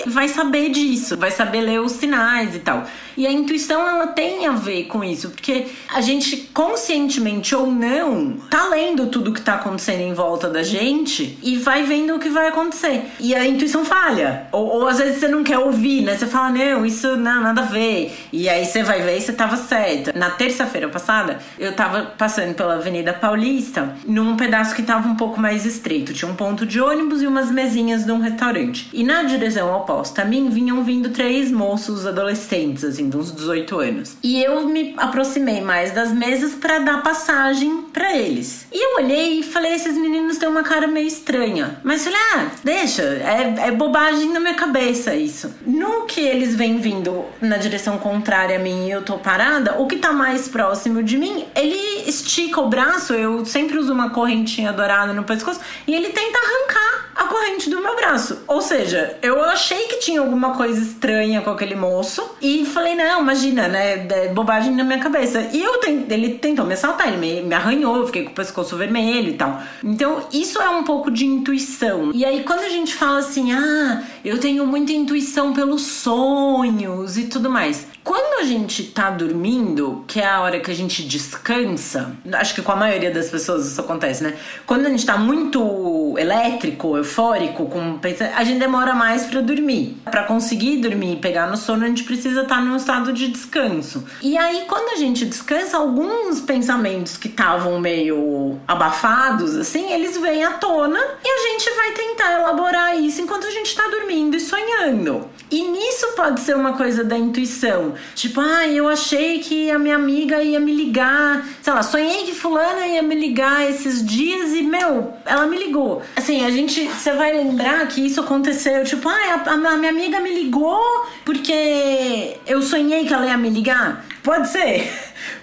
vai saber disso, vai saber ler os sinais e tal. E a intuição, ela tem a ver com isso, porque a gente, conscientemente ou não, tá lendo tudo que tá acontecendo em volta da gente e vai vendo o que vai acontecer. E a intuição falha. Ou, ou às vezes você não quer ouvir, né? Você fala, não, isso não, nada a ver. E aí você vai ver e você tava certa. Na terça-feira passada, eu tava passando pela Avenida Paulista, num pedaço que tava um pouco mais estreito. Tinha um ponto de ônibus e umas mesinhas de um restaurante. E na direção oposta a mim vinham vindo três moços adolescentes, assim, de uns 18 anos. E eu me aproximei mais das mesas pra dar passagem pra eles. E eu olhei e falei: esses meninos têm uma cara meio estranha. Mas falei: ah, deixa, é, é bobagem na minha cabeça isso. No que eles vêm vindo na direção contrária a mim e eu tô parada, o que tá mais próximo de mim, ele estica o braço, eu sempre uso uma correntinha dourada no pescoço, e ele tenta arrancar a corrente do meu braço. Ou seja, eu achei que tinha alguma coisa estranha com aquele moço e falei, não, imagina, né? É bobagem na minha cabeça. E eu ten- ele tentou me assaltar, ele me, me arranhou, eu fiquei com o pescoço vermelho e tal. Então, isso é um pouco de intuição. E aí, quando a gente fala assim, ah, eu tenho muita intuição pelos sonhos e tudo mais. Quando a gente tá dormindo, que é a hora que a gente descansa, acho que com a maioria das pessoas isso acontece, né? Quando a gente tá muito elétrico, eufórico, com a gente demora mais pra dormir. Pra conseguir dormir e pegar no sono, a gente precisa estar num estado de descanso. E aí, quando a gente descansa, alguns pensamentos que estavam meio abafados, assim, eles vêm à tona e a gente vai tentar elaborar isso enquanto a gente tá dormindo e sonhando. E nisso pode ser uma coisa da intuição. Tipo, ah, eu achei que a minha amiga ia me ligar. Sei lá, sonhei que fulana ia me ligar esses dias e, meu, ela me ligou. Assim, a gente. Você vai lembrar que isso aconteceu. Tipo, ah, a, a minha amiga me ligou porque eu sonhei que ela ia me ligar. Pode ser.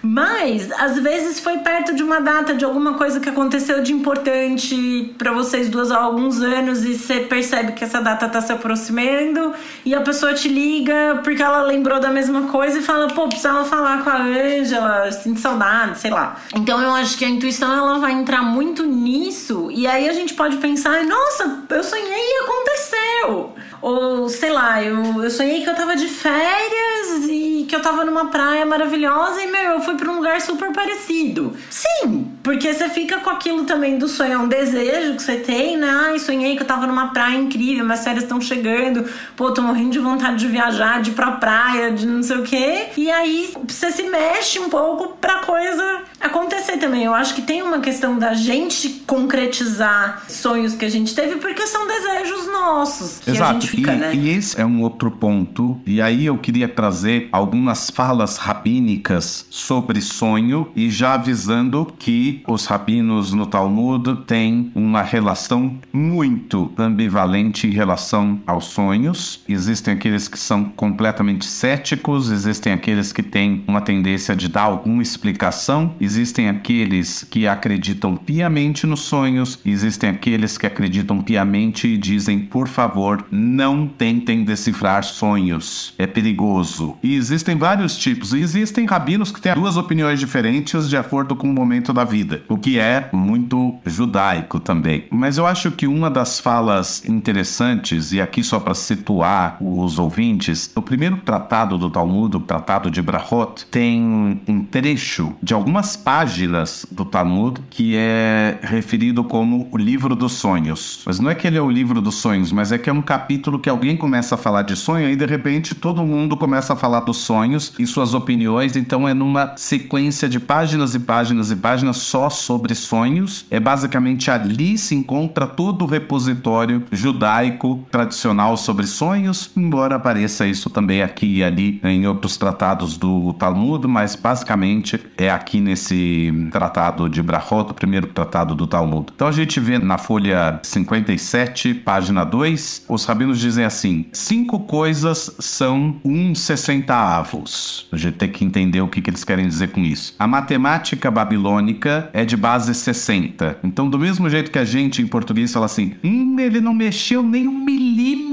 Mas às vezes foi perto de uma data de alguma coisa que aconteceu de importante pra vocês duas há alguns anos e você percebe que essa data tá se aproximando e a pessoa te liga porque ela lembrou da mesma coisa e fala, pô, precisava falar com a Ângela, sinto saudade, sei lá. Então eu acho que a intuição ela vai entrar muito nisso e aí a gente pode pensar, nossa, eu sonhei e aconteceu. Ou, sei lá, eu, eu sonhei que eu tava de férias e que eu tava numa praia maravilhosa e, meu, eu fui pra um lugar super parecido. Sim, porque você fica com aquilo também do sonho, é um desejo que você tem, né? Ai, sonhei que eu tava numa praia incrível, minhas férias estão chegando, pô, tô morrendo de vontade de viajar, de ir pra praia, de não sei o quê. E aí você se mexe um pouco pra coisa acontecer também. Eu acho que tem uma questão da gente concretizar sonhos que a gente teve, porque são desejos nossos. Que Exato. a gente fica, e, né? e esse é um outro ponto. E aí eu queria trazer algumas falas rabínicas sobre sonho e já avisando que os rabinos no Talmud têm uma relação muito ambivalente em relação aos sonhos. Existem aqueles que são completamente céticos, existem aqueles que têm uma tendência de dar alguma explicação, existem aqueles que acreditam piamente nos sonhos, existem aqueles que acreditam piamente e dizem, por favor, não tentem decifrar sonhos, é perigoso. E existem vários tipos, existem rabinos que têm duas opiniões diferentes de acordo com o momento da vida, o que é muito judaico também. Mas eu acho que uma das falas interessantes, e aqui só para situar os ouvintes, o primeiro tratado do Talmud, o tratado de Brahot, tem um trecho de algumas páginas do Talmud que é referido como o livro dos sonhos. Mas não é que ele é o livro dos sonhos, mas é que é um capítulo que alguém começa a falar de sonho e de repente todo mundo começa a falar dos sonhos e suas opiniões, então é numa sequência de páginas e páginas e páginas só sobre sonhos. É basicamente ali se encontra todo o repositório judaico tradicional sobre sonhos, embora apareça isso também aqui e ali em outros tratados do Talmud, mas basicamente é aqui nesse tratado de Brahot, o primeiro tratado do Talmud. Então a gente vê na folha 57, página 2, os rabinos dizem assim: cinco coisas são um sessentaavos. A gente tem que entender o que, que eles querem dizer com isso. A matemática babilônica é de base 60. Então, do mesmo jeito que a gente em português fala assim, hum, ele não mexeu nem um milímetro,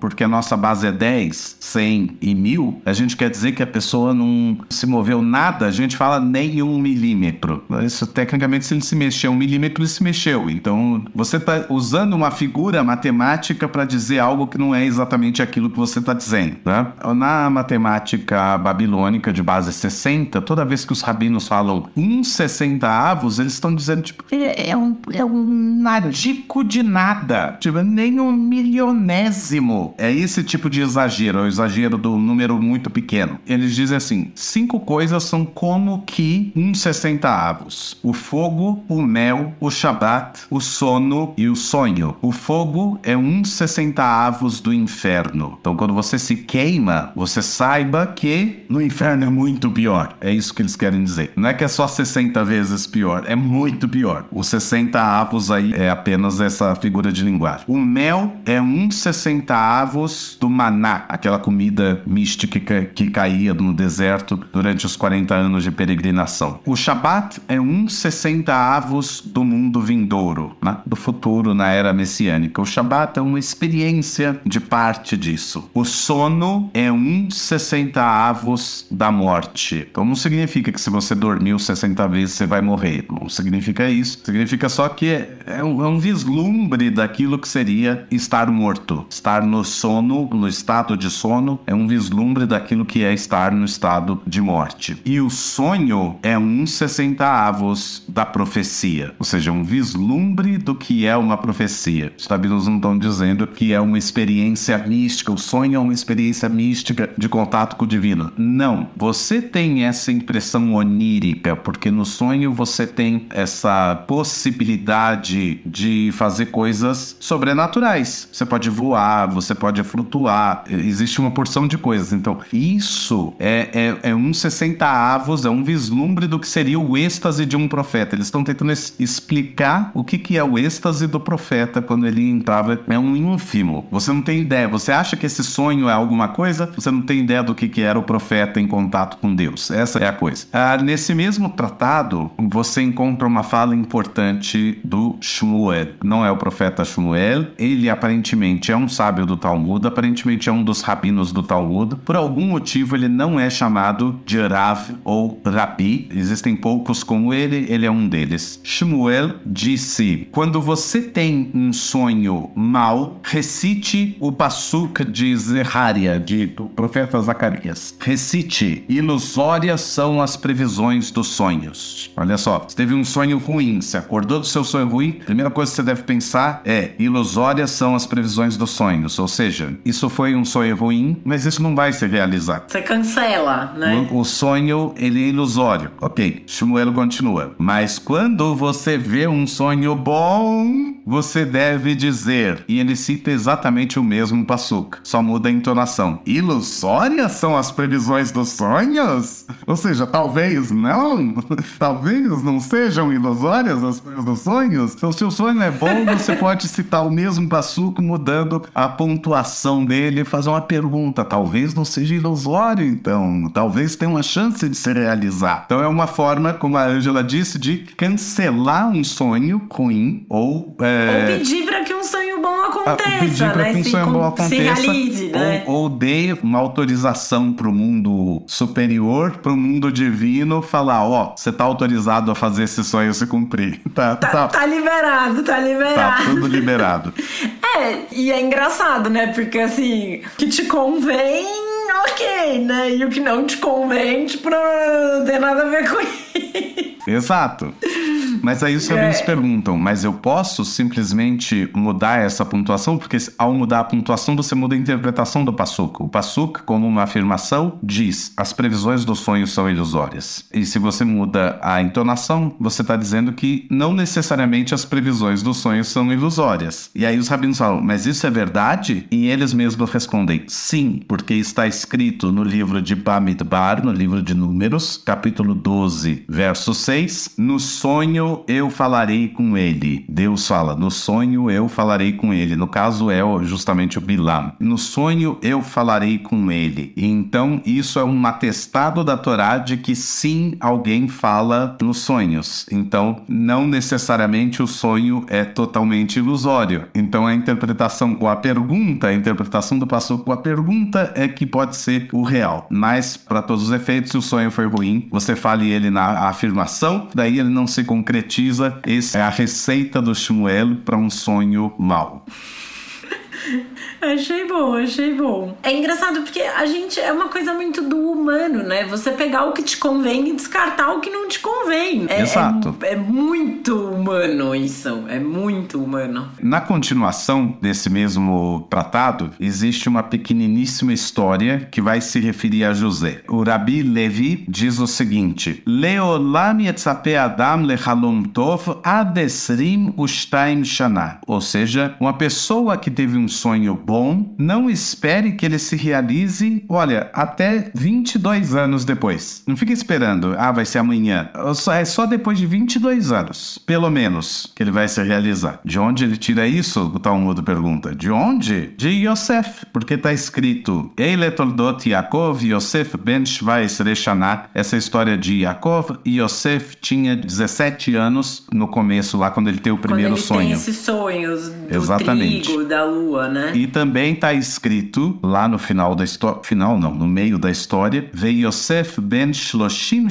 porque a nossa base é 10, 100 e 1000, a gente quer dizer que a pessoa não se moveu nada, a gente fala nem um milímetro. Isso, tecnicamente, se ele se mexeu um milímetro, ele se mexeu. Então, você está usando uma figura matemática para dizer algo que não é exatamente aquilo que você está dizendo. Tá? Na matemática babilônica de base 60, toda vez que os rabinos falam um 60 avos, eles estão dizendo, tipo, é, é um, é um nadico de nada. Tipo, nem um milionésimo. É esse tipo de exagero, é o exagero do número muito pequeno. Eles dizem assim: cinco coisas são como que um 60 avos: o fogo, o mel, o shabat, o sono e o sonho. O fogo é um 60 avos do inferno. Então, quando você se queima, você saiba que no inferno é muito pior. É isso que eles querem dizer. Não é que é só 60 vezes pior, é muito pior. Os 60 avos aí é apenas essa figura de linguagem. O mel é um 60 avos do maná, aquela comida mística que, caía no deserto durante os 40 anos de peregrinação. O Shabat é um 60 avos do mundo vindouro, né? do futuro na era messiânica. O Shabat é uma experiência de parte disso. O sono é um 60 avos da morte. Então não significa que se você dormiu 60 vezes você vai morrer. Não significa isso. Significa só que é, é é um vislumbre daquilo que seria estar morto. Estar no sono, no estado de sono, é um vislumbre daquilo que é estar no estado de morte. E o sonho é um 60 avos da profecia, ou seja, um vislumbre do que é uma profecia. Os tabinos não estão dizendo que é uma experiência mística, o sonho é uma experiência mística de contato com o divino. Não, você tem essa impressão onírica, porque no sonho você tem essa possibilidade de fazer coisas sobrenaturais. Você pode voar, você pode flutuar, existe uma porção de coisas. Então, isso é, é, é um 60 avos, é um vislumbre do que seria o êxtase de um profeta. Eles estão tentando explicar o que, que é o êxtase do profeta quando ele entrava. É um ínfimo. Você não tem ideia. Você acha que esse sonho é alguma coisa? Você não tem ideia do que, que era o profeta em contato com Deus. Essa é a coisa. Ah, nesse mesmo tratado, você encontra uma fala importante do Shmuel. Não é o profeta Shmuel. Ele aparentemente é um sábio do Talmud, aparentemente é um dos rabinos do Talmud. Por algum motivo, ele não é chamado de Rav ou Rabi. Existem poucos como ele, ele é um deles. Shmuel disse: Quando você tem um sonho mau, recite o Pasuk de Zeharia, de, do profeta Zacarias. Recite: Ilusórias são as previsões dos sonhos. Olha só, você teve um sonho ruim, você acordou do seu sonho ruim, a primeira coisa que você deve pensar é: ilusórias são as previsões dos dos sonhos. Ou seja, isso foi um sonho ruim, mas isso não vai se realizar. Você cancela, né? O, o sonho, ele é ilusório. Ok, Shmuel continua. Mas quando você vê um sonho bom, você deve dizer. E ele cita exatamente o mesmo passuca, só muda a entonação. Ilusórias são as previsões dos sonhos? Ou seja, talvez não, *laughs* talvez não sejam ilusórias as previsões dos sonhos. Então, se o sonho é bom, você pode citar o mesmo passuco, mudando a pontuação dele e fazer uma pergunta. Talvez não seja ilusório, então. Talvez tenha uma chance de se realizar. Então, é uma forma, como a Angela disse, de cancelar um sonho ruim ou. É... Ou pedir para que um sonho bom aconteça. pedir para né? que um se sonho bom aconteça. Se realize, né? ou, ou dê uma autorização para o mundo superior, para o mundo divino, falar: ó, oh, você está autorizado a fazer esse sonho se cumprir. *laughs* Tá, tá, tá, tá liberado, tá liberado. Tá tudo liberado. *laughs* é, e é engraçado, né? Porque assim, que te convém, ok, né? E o que não te convém, tipo, não tem nada a ver com isso. Exato. Mas aí os rabinos é. perguntam, mas eu posso simplesmente mudar essa pontuação? Porque ao mudar a pontuação, você muda a interpretação do Passuca. O Passuca, como uma afirmação, diz: as previsões dos sonhos são ilusórias. E se você muda a entonação, você está dizendo que não necessariamente as previsões dos sonhos são ilusórias. E aí os rabinos falam, mas isso é verdade? E eles mesmos respondem: sim, porque está escrito no livro de Bamidbar, no livro de Números, capítulo 12, verso 6, no sonho eu falarei com ele. Deus fala, no sonho eu falarei com ele. No caso é justamente o Bilam. No sonho eu falarei com ele. Então isso é um atestado da Torá de que sim, alguém fala nos sonhos. Então não necessariamente o sonho é totalmente ilusório. Então a interpretação ou a pergunta, a interpretação do passo com a pergunta é que pode ser o real. Mas para todos os efeitos, se o sonho foi ruim, você fale ele na afirmação, daí ele não se concretiza concretiza essa é a receita do Shmuel para um sonho mau. *laughs* Achei bom, achei bom. É engraçado porque a gente é uma coisa muito do humano, né? Você pegar o que te convém e descartar o que não te convém. É, Exato. É, é muito humano isso. É muito humano. Na continuação desse mesmo tratado, existe uma pequeniníssima história que vai se referir a José. O Rabi Levi diz o seguinte: Leolam yetzape adam lechalom tov adesrim ushtaim shana. Ou seja, uma pessoa que teve um sonho bom, não espere que ele se realize, olha, até 22 anos depois. Não fique esperando, ah, vai ser amanhã. É só depois de 22 anos, pelo menos, que ele vai se realizar. De onde ele tira isso? O Talmud pergunta. De onde? De Yosef, porque está escrito Eile Toldot Yaakov Yosef ben Shvais Reshanah. Essa história de Yaakov e Yosef tinha 17 anos no começo, lá quando ele tem o primeiro quando ele sonho. Tem esses sonhos do Exatamente. trigo, da lua, né? E também está escrito lá no final da história, final não, no meio da história, Ve Yosef ben Shloshim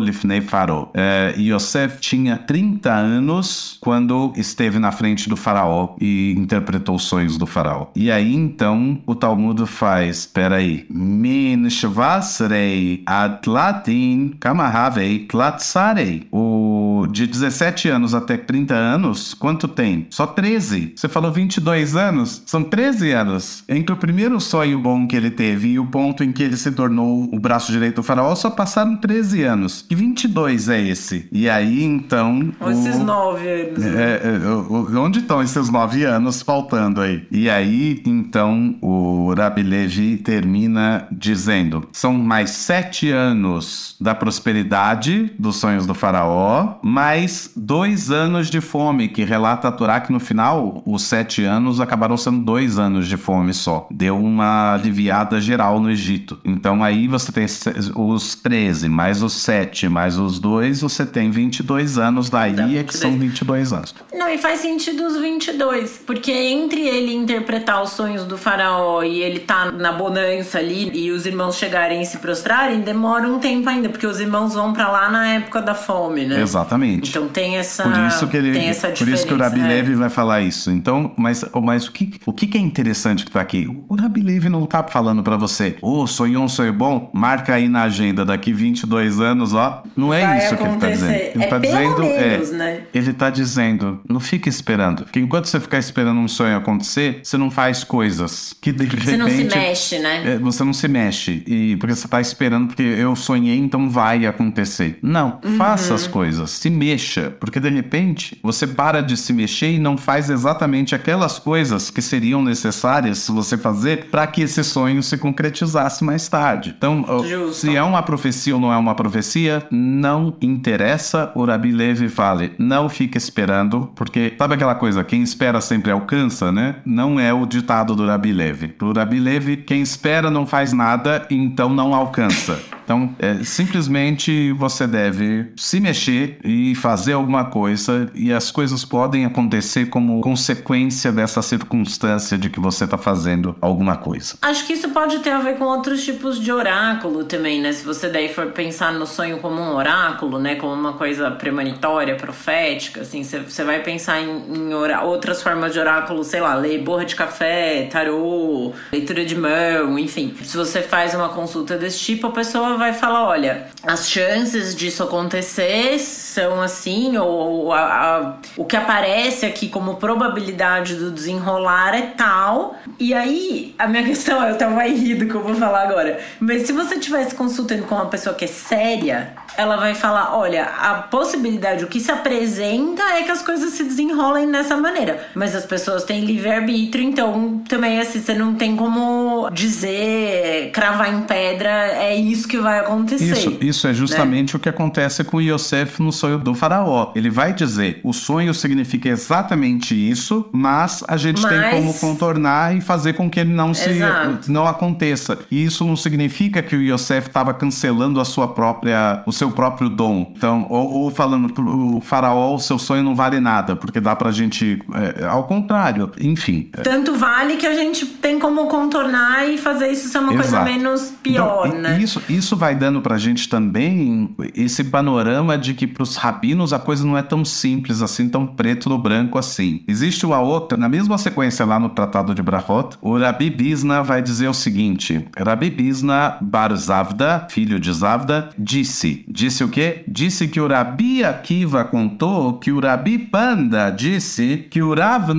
lifnei faro. É, Yosef tinha 30 anos quando esteve na frente do faraó e interpretou os sonhos do faraó. E aí então o Talmud faz, peraí, min shvasrei atlatin kamahavei tlatsarei. O de 17 anos até 30 anos, quanto tem? Só 13. Você falou 22 anos? São 13 anos. Entre o primeiro sonho bom que ele teve e o ponto em que ele se tornou o braço direito do faraó, só passaram 13 anos. Que 22 é esse? E aí, então... Esses o... 9 anos. Né? É, é, onde estão esses 9 anos faltando aí? E aí, então, o Rabi Levi termina dizendo, são mais 7 anos da prosperidade dos sonhos do faraó, mais dois anos de fome, que relata a Torá que no final, os sete anos acabaram sendo dois anos de fome só. Deu uma aliviada geral no Egito. Então aí você tem os 13, mais os 7, mais os 2, você tem 22 anos daí, é que são 22 anos. Não, e faz sentido os 22, porque entre ele interpretar os sonhos do faraó e ele tá na bonança ali e os irmãos chegarem e se prostrarem, demora um tempo ainda, porque os irmãos vão para lá na época da fome, né? Exatamente. Então tem essa por isso que ele, tem essa por isso que o Rabi é. Levi vai falar isso. Então, mas, mas o que o que é interessante que tá aqui? O Rabi Levi não tá falando para você, ô, oh, sonhou um sonho bom, marca aí na agenda daqui 22 anos, ó. Não é vai isso que ele tá dizendo. Ele é tá dizendo, menos, é, né? ele tá dizendo, não fica esperando. Porque enquanto você ficar esperando um sonho acontecer, você não faz coisas que de repente Você não se mexe, né? é, você não se mexe. E porque você tá esperando, porque eu sonhei, então vai acontecer. Não, Uhum. faça as coisas, se mexa. Porque de repente você para de se mexer e não faz exatamente aquelas coisas que seriam necessárias você fazer para que esse sonho se concretizasse mais tarde. Então, Justo. se é uma profecia ou não é uma profecia, não interessa. O Rabi Levi fale, não fique esperando, porque sabe aquela coisa, quem espera sempre alcança, né? Não é o ditado do Rabi Levi. Pro Rabi Levi, quem espera não faz nada, então não alcança. *laughs* Então, é, simplesmente você deve se mexer e fazer alguma coisa, e as coisas podem acontecer como consequência dessa circunstância de que você está fazendo alguma coisa. Acho que isso pode ter a ver com outros tipos de oráculo também, né? Se você daí for pensar no sonho como um oráculo, né? Como uma coisa premonitória, profética, assim, você vai pensar em, em outras formas de oráculo, sei lá, ler borra de café, tarô, leitura de mão, enfim. Se você faz uma consulta desse tipo, a pessoa vai falar, olha, as chances disso acontecer são assim, ou, a- a- o que aparece aqui como probabilidade do desenrolar é tal. E aí, a minha *laughs* questão é, eu tava vai rir do que eu vou falar agora. Mas se você estivesse consultando com uma pessoa que é séria, ela vai falar: olha, a possibilidade, o que se apresenta é que as coisas se desenrolem dessa maneira. Mas as pessoas têm livre-arbítrio, então também assim, você não tem como dizer, cravar em pedra, é isso que vai acontecer. Isso, isso é justamente o que acontece com Yosef no sonho do faraó. Ele vai dizer, o sonho significa exatamente isso, mas a gente tem Mas- como contornar e fazer com que ele não se Exato. não aconteça. E isso não significa que o Yosef estava cancelando a sua própria, o seu próprio dom. Então, ou, ou falando o faraó, o seu sonho não vale nada, porque dá pra gente, é, ao contrário, enfim. Tanto vale que a gente tem como contornar e fazer isso ser uma coisa Exato. menos pior, Então, né? Isso, isso vai dando pra gente também esse panorama de que pros rabinos a coisa não é tão simples assim, tão preto no branco assim. Existe uma outra, na mesma sequência lá no Tratado de Brahot, o Rabi Bisna vai dizer o seguinte: Rabi Bisna Bar Zavda, filho de Zavda, disse. Disse o quê? Disse que o Rabi Akiva contou que o Rabi Panda disse que o Rav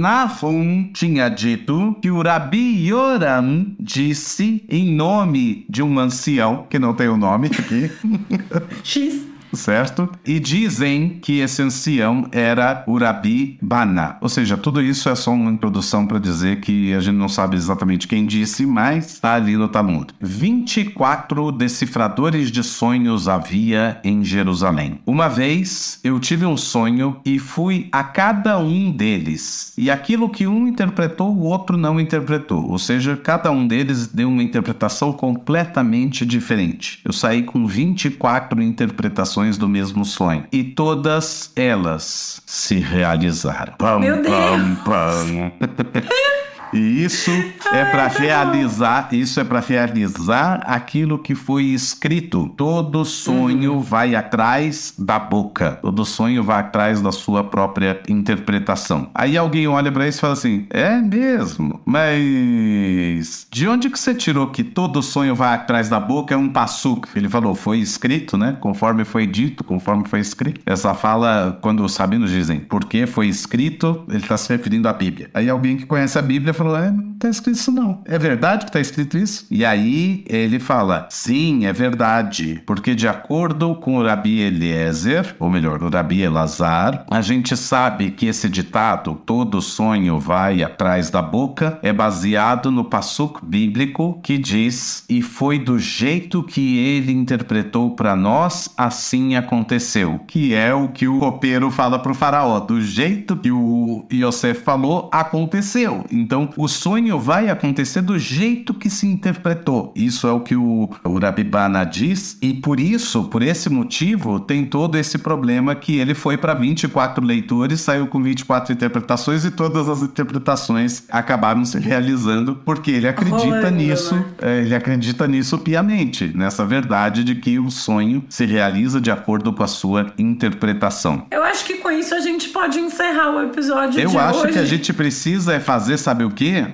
tinha dito que o Rabi Yoram disse em nome de um ancião, que não tem o nome aqui, X. certo? E dizem que esse ancião era o Rabi Bana. Ou seja, tudo isso é só uma introdução para dizer que a gente não sabe exatamente quem disse, mas está ali no Talmud. 24 decifradores de sonhos havia em Jerusalém. Uma vez eu tive um sonho e fui a cada um deles. E aquilo que um interpretou, o outro não interpretou. Ou seja, cada um deles deu uma interpretação completamente diferente. Eu saí com 24 interpretações do mesmo sonho. E todas elas se realizaram. Pam, Meu Deus! pam, pam. *laughs* E isso é para realizar, isso é para realizar aquilo que foi escrito. Todo sonho vai atrás da boca. Todo sonho vai atrás da sua própria interpretação. Aí alguém olha para isso e fala assim: "É mesmo? Mas de onde que você tirou que todo sonho vai atrás da boca é um passuco?" Ele falou: "Foi escrito, né? Conforme foi dito, conforme foi escrito." Essa fala quando os sabinos dizem: "Porque foi escrito", ele está se referindo à Bíblia. Aí alguém que conhece a Bíblia falou: é, não tá escrito isso não. É verdade que tá escrito isso? E aí ele fala: sim, é verdade. Porque de acordo com o Rabi Eliezer, ou melhor, o Rabi Elazar, a gente sabe que esse ditado, todo sonho vai atrás da boca, é baseado no passuk bíblico que diz: e foi do jeito que ele interpretou para nós, assim aconteceu. Que é o que o copeiro fala pro faraó: do jeito que o Yosef falou, aconteceu. Então Então, o sonho vai acontecer do jeito que se interpretou. Isso é o que o, o Rabibana diz, e por isso, por esse motivo, tem todo esse problema que ele foi para 24 leitores, saiu com 24 interpretações e todas as interpretações acabaram se realizando porque ele acredita nisso, é, ele acredita nisso piamente, nessa verdade de que o sonho se realiza de acordo com a sua interpretação. Eu acho que com isso a gente pode encerrar o episódio Eu acho hoje. que a gente precisa é fazer, sabe o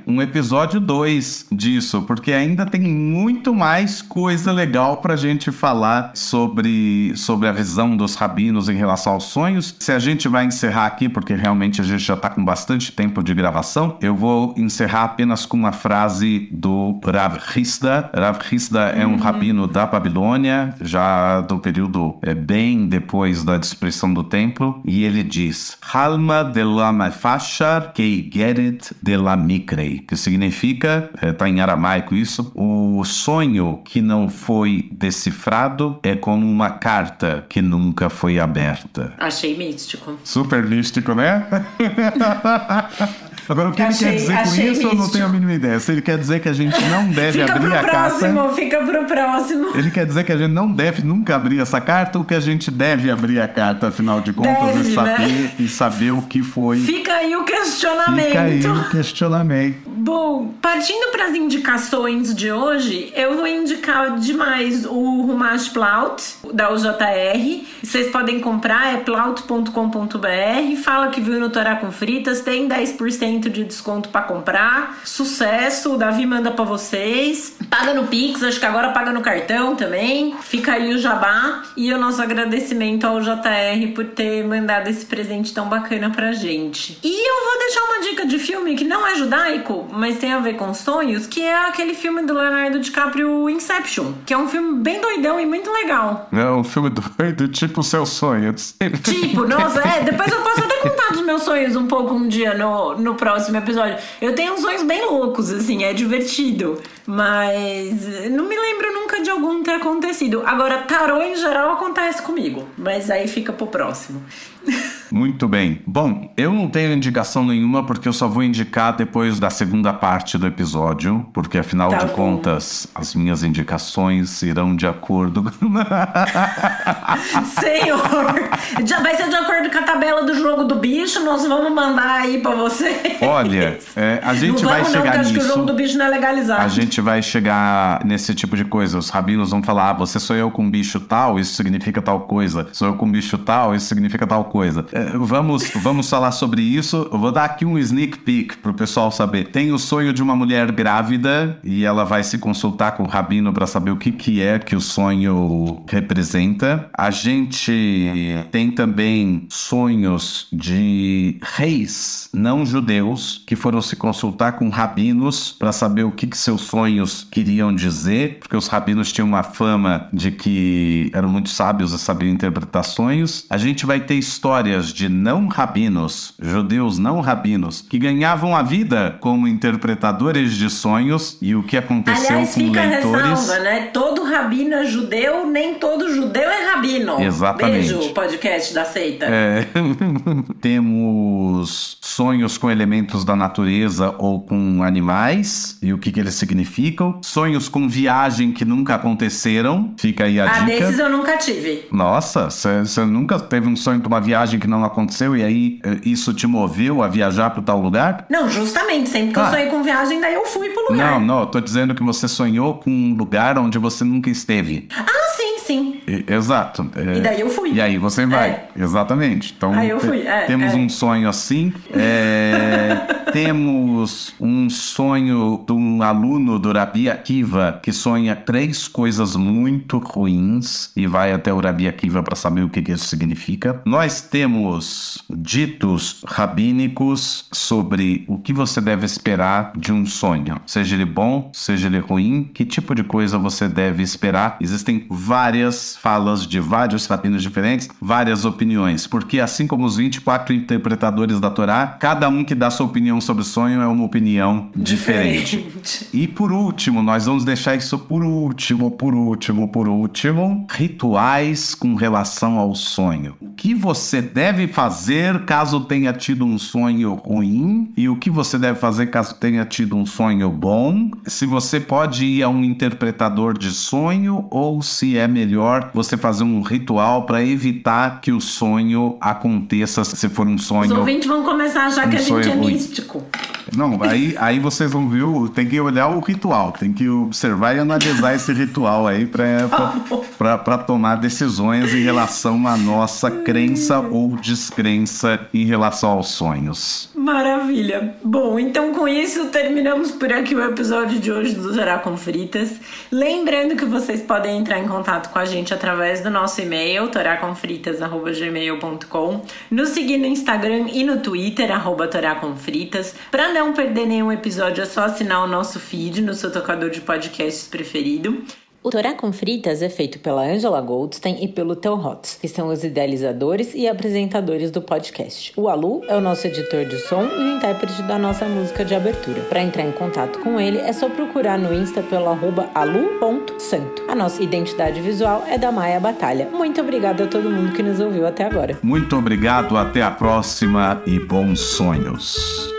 Um episódio 2 disso, porque ainda tem muito mais coisa legal pra gente falar sobre, sobre a visão dos rabinos em relação aos sonhos. Se a gente vai encerrar aqui, porque realmente a gente já tá com bastante tempo de gravação, eu vou encerrar apenas com uma frase do Rav Hizda. Rav Hizda é um rabino da Babilônia, já do período é, bem depois da destruição do templo, e ele diz: Halma de la mafashar kei geret de la mikrei, que significa, está em aramaico isso, o sonho que não foi decifrado é como uma carta que nunca foi aberta. Achei místico. Super místico, né? *laughs* Agora, o que Achei- ele quer dizer com isso, eu não místico. tenho a mínima ideia. Se ele quer dizer que a gente não *laughs* deve Fica abrir pro a próximo, carta. fica pro próximo. Ele quer dizer que a gente não deve nunca abrir essa carta ou que a gente deve abrir a carta, afinal de contas, Deve, e, saber, né? e saber o que foi. Fica aí o questionamento. Fica aí o questionamento. Bom, partindo para as indicações de hoje, eu vou indicar demais o Rumash Plaut, da UJR. Vocês podem comprar, é plaut.com.br. Fala que viu no Torá com Fritas, tem 10% de desconto para comprar. Sucesso, o Davi manda para vocês. Paga no Pix, acho que agora paga no cartão também. Fica aí o jabá e o nosso agradecimento ao JR por ter mandado esse presente tão bacana pra gente. E eu vou deixar uma dica de filme que não é judaico, mas tem a ver com sonhos, que é aquele filme do Leonardo DiCaprio Inception, que é um filme bem doidão e muito legal. É um filme doido, tipo seus sonhos. *laughs* Tipo, nossa, é, depois eu posso até contar dos meus sonhos um pouco um dia no, no próximo episódio. Eu tenho uns sonhos bem loucos, assim, é divertido. Mas não me lembro nunca de algum ter acontecido. Agora, tarô em geral acontece comigo. Mas aí fica pro próximo. *laughs* Muito bem. Bom, eu não tenho indicação nenhuma porque eu só vou indicar depois da segunda parte do episódio, porque afinal Tá de bom. contas as minhas indicações irão de acordo. *laughs* Senhor! Já vai ser de acordo com a tabela do jogo do bicho. Nós vamos mandar aí pra você. Olha, é, a gente não vai vamos não, chegar porque acho que o jogo do nisso. bicho não é legalizado. A gente vai chegar nesse tipo de coisa. Os rabinos vão falar: ah, você sou eu com um bicho tal, isso significa tal coisa. Sou eu com um bicho tal, isso significa tal coisa. É, vamos, vamos falar sobre isso. Eu vou dar aqui um sneak peek pro pessoal saber. Tem o sonho de uma mulher grávida e ela vai se consultar com o rabino para saber o que, que é que o sonho representa. A gente tem também sonhos de reis não judeus que foram se consultar com rabinos para saber o que, que seus sonhos queriam dizer, porque os rabinos tinham uma fama de que eram muito sábios e sabiam interpretar sonhos. A gente vai ter histórias de não rabinos, judeus não rabinos, que ganhavam a vida como interpretadores de sonhos e o que aconteceu Aliás, com fica a leitores. ressalva, né? Todo rabino é judeu, nem todo judeu é rabino. Exatamente. Beijo, podcast da seita. É, *laughs* temos sonhos com elementos da natureza ou com animais e o que, que eles significam. Sonhos com viagem que nunca aconteceram. Fica aí a ah, dica. desses eu nunca tive. Nossa, você nunca teve um sonho de uma viagem que não aconteceu e aí eh, isso te moveu a viajar para tal lugar? Não, justamente, sempre que Ah. eu sonhei com viagem, daí eu fui pro lugar. Não, não, eu tô dizendo que você sonhou com um lugar onde você nunca esteve. Ah, sim, sim. E- Exato. é. E daí eu fui. E aí você vai. É. Exatamente. Então Aí eu fui, é, temos é. um sonho assim. É, *laughs* temos um sonho de um aluno do Rabi Akiva que sonha três coisas muito ruins e vai até o Rabi Akiva para saber o que, que isso significa. Nós temos ditos rabínicos sobre o que você deve esperar de um sonho, seja ele bom, seja ele ruim, que tipo de coisa você deve esperar. Existem várias falas de vários rabinos diferentes, várias opiniões, porque assim como os 24 interpretadores da Torá, cada um que dá sua opinião sobre sonho é uma opinião diferente. Diferente. E por último, nós vamos deixar isso por último, por último, por último. Rituais com relação ao sonho. O que você deve fazer caso tenha tido um sonho ruim e o que você deve fazer caso tenha tido um sonho bom. Se você pode ir a um interpretador de sonho ou se é melhor você fazer um ritual para evitar que o sonho aconteça se for um Os sonho. ouvintes vão começar a achar que a Um gente é ruim. místico. Não, aí, aí vocês vão ver, o- tem que olhar o ritual, tem que observar e analisar esse ritual aí para tomar decisões em relação à nossa crença ou descrença em relação aos sonhos. Maravilha. Bom, então com isso terminamos por aqui o episódio de hoje do Torá com Fritas. Lembrando que vocês podem entrar em contato com a gente através do nosso e-mail, toracomfritas.gmail.com, nos seguir no Instagram e no Twitter, arroba toracomfritas. Para não perder nenhum episódio, é só assinar o nosso feed no seu tocador de podcasts preferido. O Torá com Fritas é feito pela Angela Goldstein e pelo Theo Hotz, que são os idealizadores e apresentadores do podcast. O Alu é o nosso editor de som e o intérprete da nossa música de abertura. Para entrar em contato com ele, é só procurar no Insta pelo arroba alu.santo. A nossa identidade visual é da Maia Batalha. Muito obrigada a todo mundo que nos ouviu até agora. Muito obrigado, até a próxima e bons sonhos.